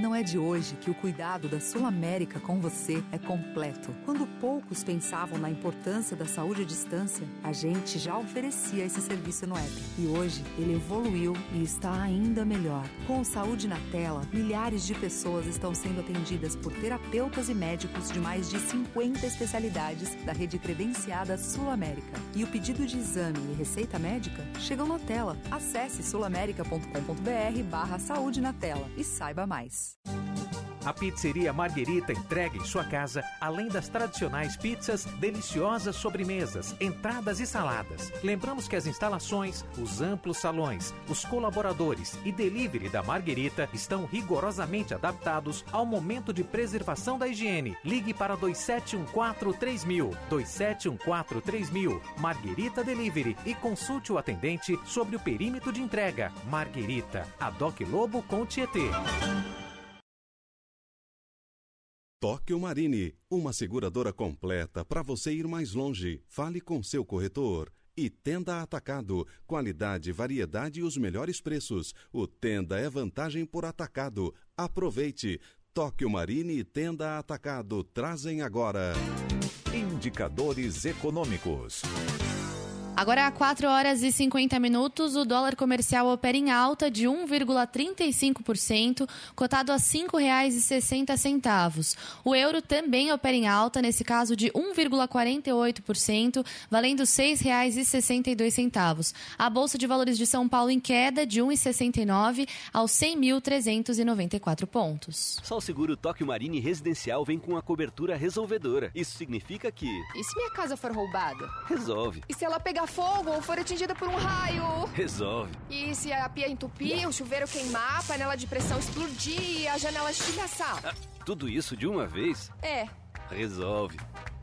Não é de hoje que o cuidado da Sul América com você é completo. Quando poucos pensavam na importância da saúde à distância, a gente já oferecia esse serviço no app. E hoje ele evoluiu e está ainda melhor. Com o Saúde na Tela, milhares de pessoas estão sendo atendidas por terapeutas e médicos de mais de 50 especialidades da rede credenciada Sul América. E o pedido de exame e receita médica chegam na tela. Acesse sulamerica.com.br barra saúde na tela e saiba mais. A Pizzeria Marguerita entrega em sua casa, além das tradicionais pizzas, deliciosas sobremesas, entradas e saladas. Lembramos que as instalações, os amplos salões, os colaboradores e delivery da Marguerita estão rigorosamente adaptados ao momento de preservação da higiene. Ligue para 2714-3000, 2714-3000, Marguerita Delivery e consulte o atendente sobre o perímetro de entrega. Marguerita, a Doc Lobo com Tietê. Tóquio Marine, uma seguradora completa para você ir mais longe. Fale com seu corretor. E Tenda Atacado, qualidade, variedade e os melhores preços. O Tenda é vantagem por atacado. Aproveite. Tóquio Marine e Tenda Atacado trazem agora. Indicadores econômicos. Agora, a 4 horas e 50 minutos, o dólar comercial opera em alta de 1,35%, cotado a R$ 5,60. O euro também opera em alta, nesse caso de 1,48%, valendo R$ 6,62. A Bolsa de Valores de São Paulo em queda de 1,69 aos 100.394 pontos. Só o seguro Tóquio Marine Residencial vem com a cobertura resolvedora. Isso significa que... E se minha casa for roubada? Resolve. E se ela pegar fogo ou for atingida por um raio? Resolve. E se a pia entupir, o chuveiro queimar, a panela de pressão explodir e a janela estilhaçar? Ah, tudo isso de uma vez? É. Resolve.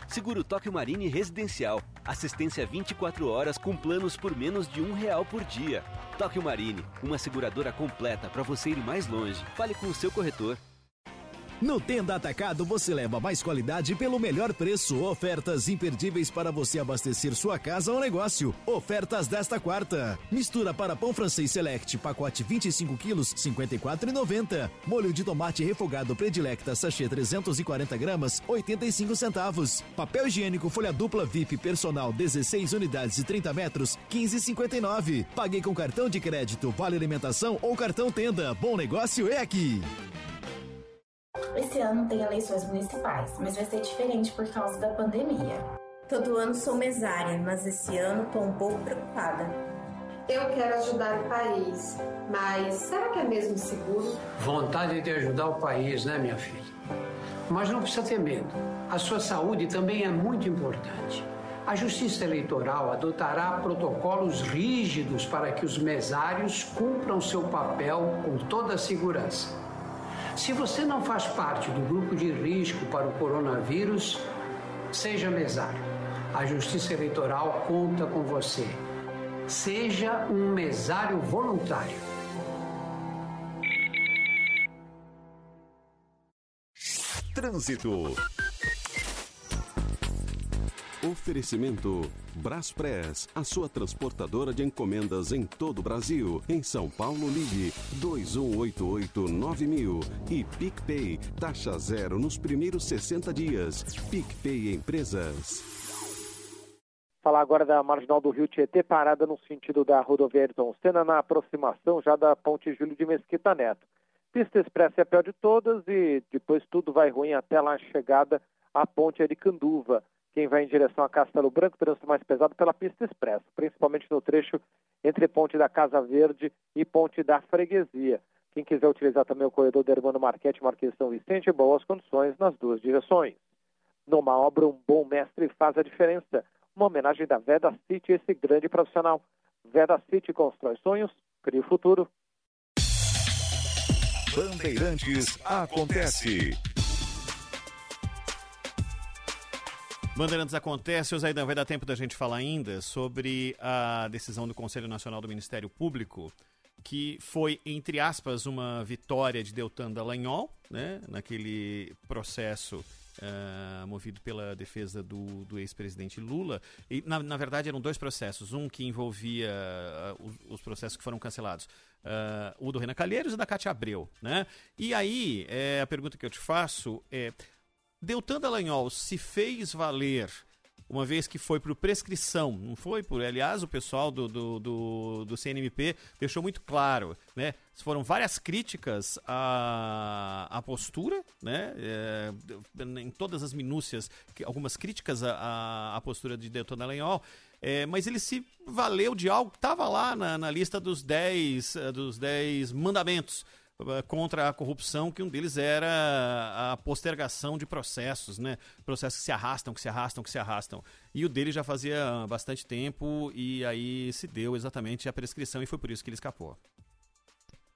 Seguro Tóquio Marine Residencial. Assistência 24 horas com planos por menos de um real por dia. Tóquio Marine, uma seguradora completa para você ir mais longe. Fale com o seu corretor. No Tenda Atacado você leva mais qualidade pelo melhor preço. Ofertas imperdíveis para você abastecer sua casa ou negócio. Ofertas desta quarta. Mistura para pão francês Select, pacote 25 quilos, 54,90. Molho de tomate refogado Predilecta, sachê 340 gramas, 85 centavos. Papel higiênico folha dupla VIP personal 16 unidades e 30 metros, 15,59. Paguei com cartão de crédito, vale alimentação ou cartão Tenda. Bom negócio é aqui. Esse ano tem eleições municipais, mas vai ser diferente por causa da pandemia. Todo ano sou mesária, mas esse ano tô um pouco preocupada. Eu quero ajudar o país, mas será que é mesmo seguro? Vontade de ajudar o país, né, minha filha? Mas não precisa ter medo. A sua saúde também é muito importante. A Justiça Eleitoral adotará protocolos rígidos para que os mesários cumpram seu papel com toda a segurança. Se você não faz parte do grupo de risco para o coronavírus, seja mesário. A Justiça Eleitoral conta com você. Seja um mesário voluntário. Trânsito. Oferecimento Braspress, a sua transportadora de encomendas em todo o Brasil. Em São Paulo, ligue 2188-9000 e PicPay, taxa zero nos primeiros 60 dias. PicPay Empresas. Falar agora da marginal do Rio Tietê, parada no sentido da rodovia Ayrton Senna, na aproximação já da ponte Júlio de Mesquita Neto. Pista expressa é a pior de todas e depois tudo vai ruim até lá a chegada à ponte Aricanduva. Quem vai em direção a Castelo Branco, trânsito mais pesado pela pista expressa, principalmente no trecho entre Ponte da Casa Verde e Ponte da Freguesia. Quem quiser utilizar também o corredor do Hermano Marquete, Marquês São Vicente, boas condições nas duas direções. Numa obra, um bom mestre faz a diferença. Uma homenagem da Veda City, esse grande profissional. Veda City constrói sonhos, cria o futuro. Bandeirantes acontece. Bandeirantes acontece, Zaidan, vai dar tempo da gente falar ainda sobre a decisão do Conselho Nacional do Ministério Público, que foi, entre aspas, uma vitória de Deltan Dallagnol, né, naquele processo Uh, movido pela defesa do, do ex-presidente Lula. E, na, na, verdade, eram dois processos. Um que envolvia uh, os, os, processos que foram cancelados. Uh, o do Renan Calheiros e da Cátia Abreu. Né? E aí, é, a pergunta que eu te faço é... Deltan Dallagnol se fez valer uma vez que foi por prescrição, não foi por. Aliás, o pessoal do, do, do, do CNMP deixou muito claro, né? Foram várias críticas à, à postura, né? É, em todas as minúcias, algumas críticas à, à postura de Deltan Dallagnol. É, mas ele se valeu de algo que estava lá na, na, lista dos 10 dos dez mandamentos eh, contra a corrupção, que um deles era a postergação de processos, né? Processos que se arrastam, que se arrastam, que se arrastam. E o dele já fazia bastante tempo e aí se deu exatamente a prescrição e foi por isso que ele escapou.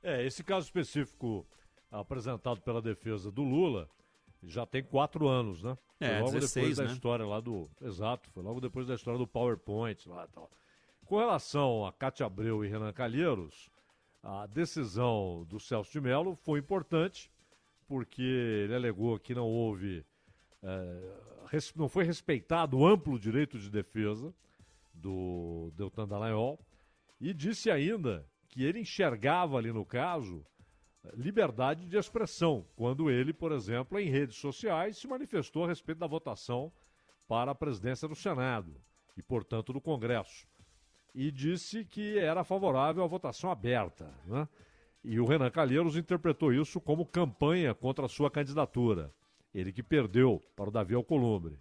É, esse caso específico apresentado pela defesa do Lula já tem quatro anos, né? É, foi logo 16, depois né? da história lá do. Exato, foi logo depois da história do PowerPoint lá e tal. Com relação a Cátia Abreu e Renan Calheiros, a decisão do Celso de Mello foi importante, porque ele alegou que não houve, é, não foi respeitado o amplo direito de defesa do Deltan Dallagnol, e disse ainda que ele enxergava ali no caso liberdade de expressão, quando ele, por exemplo, em redes sociais se manifestou a respeito da votação para a presidência do Senado e, portanto, do Congresso e disse que era favorável à votação aberta. Né? E o Renan Calheiros interpretou isso como campanha contra a sua candidatura. Ele que perdeu para o Davi Alcolumbre.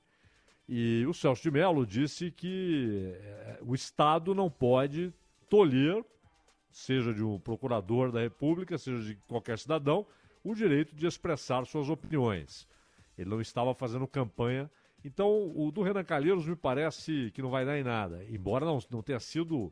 E o Celso de Mello disse que eh, o Estado não pode tolher, seja de um procurador da República, seja de qualquer cidadão, o direito de expressar suas opiniões. Ele não estava fazendo campanha então, o do Renan Calheiros me parece que não vai dar em nada, embora não, não tenha sido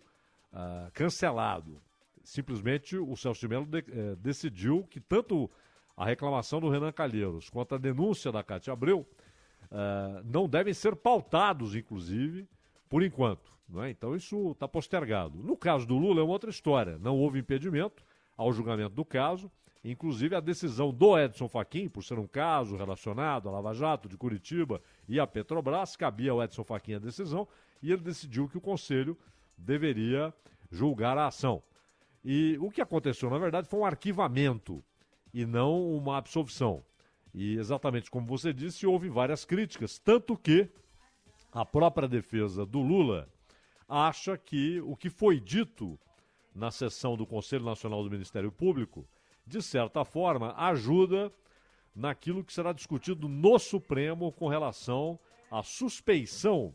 uh, cancelado. Simplesmente o Celso de Mello de, eh, decidiu que tanto a reclamação do Renan Calheiros quanto a denúncia da Cátia Abreu uh, não devem ser pautados, inclusive, por enquanto. Não é? Então, isso está postergado. No caso do Lula, é uma outra história. Não houve impedimento ao julgamento do caso. Inclusive, a decisão do Edson Fachin, por ser um caso relacionado à Lava Jato de Curitiba e à Petrobras, cabia ao Edson Fachin a decisão e ele decidiu que o Conselho deveria julgar a ação. E o que aconteceu, na verdade, foi um arquivamento e não uma absolvição. E exatamente como você disse, houve várias críticas, tanto que a própria defesa do Lula acha que o que foi dito na sessão do Conselho Nacional do Ministério Público de certa forma, ajuda naquilo que será discutido no Supremo com relação à suspeição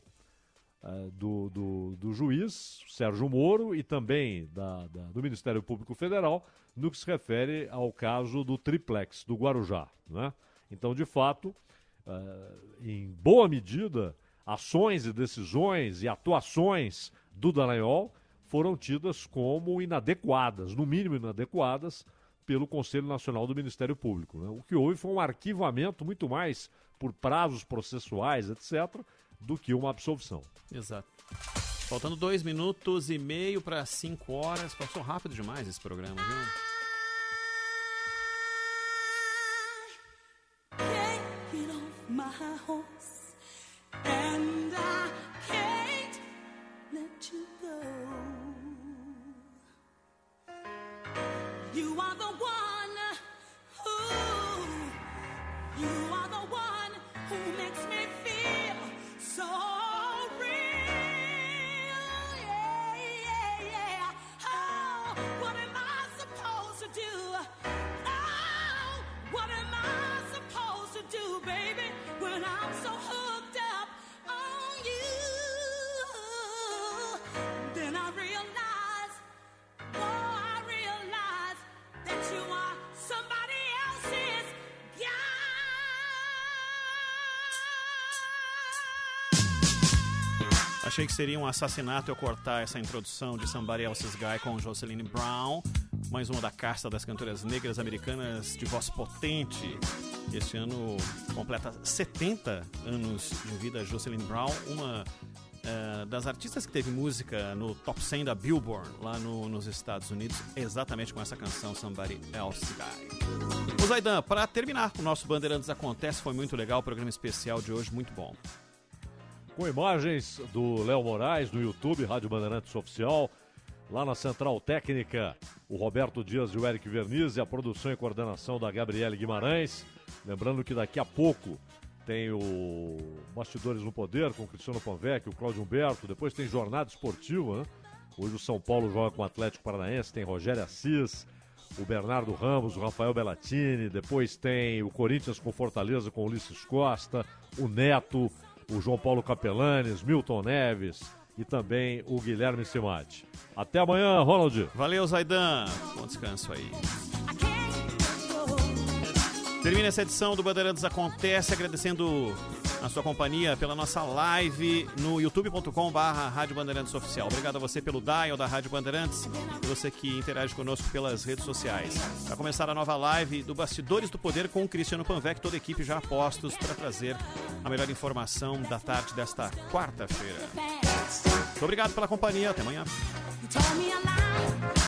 uh, do, do, do, juiz Sérgio Moro e também da, da, do Ministério Público Federal no que se refere ao caso do triplex do Guarujá. Né? Então, de fato, uh, em boa medida, ações e decisões e atuações do Dallagnol foram tidas como inadequadas, no mínimo inadequadas, pelo Conselho Nacional do Ministério Público. Né? O que houve foi um arquivamento muito mais por prazos processuais, etc., do que uma absolvição. Exato. Faltando dois minutos e meio para cinco horas. Passou rápido demais esse programa, viu? Achei que seria um assassinato eu cortar essa introdução de Somebody Else's Guy com Jocelyn Brown, mais uma da casta das cantoras negras americanas de voz potente. Este ano completa 70 anos de vida Jocelyn Brown, uma uh, das artistas que teve música no top 100 da Billboard lá no, nos Estados Unidos, exatamente com essa canção Somebody Else's Guy. O Zaidan, para terminar, o nosso Bandeirantes Acontece foi muito legal, o programa especial de hoje muito bom com imagens do Léo Moraes no YouTube, Rádio Bandeirantes Oficial. Lá na Central Técnica, o Roberto Dias e o Eric Verniz e a produção e coordenação da Gabriele Guimarães. Lembrando que daqui a pouco tem o Bastidores no Poder com o Cristiano Panvec, o Cláudio Humberto. Depois tem Jornada Esportiva, né? Hoje o São Paulo joga com o Atlético Paranaense, tem Rogério Assis, o Bernardo Ramos, o Rafael Bellatini. Depois tem o Corinthians com Fortaleza com Ulisses Costa, o Neto, o João Paulo Capelanes, Milton Neves e também o Guilherme Simati. Até amanhã, Ronald. Valeu, Zaidan. Bom descanso aí. Termina essa edição do Bandeirantes Acontece, agradecendo a sua companhia pela nossa live no youtube.com barra Rádio Bandeirantes Oficial. Obrigado a você pelo dial da Rádio Bandeirantes e você que interage conosco pelas redes sociais. Para começar a nova live do Bastidores do Poder com o Cristiano Panvec, toda a equipe já postos para trazer a melhor informação da tarde desta quarta-feira. Muito obrigado pela companhia, até amanhã.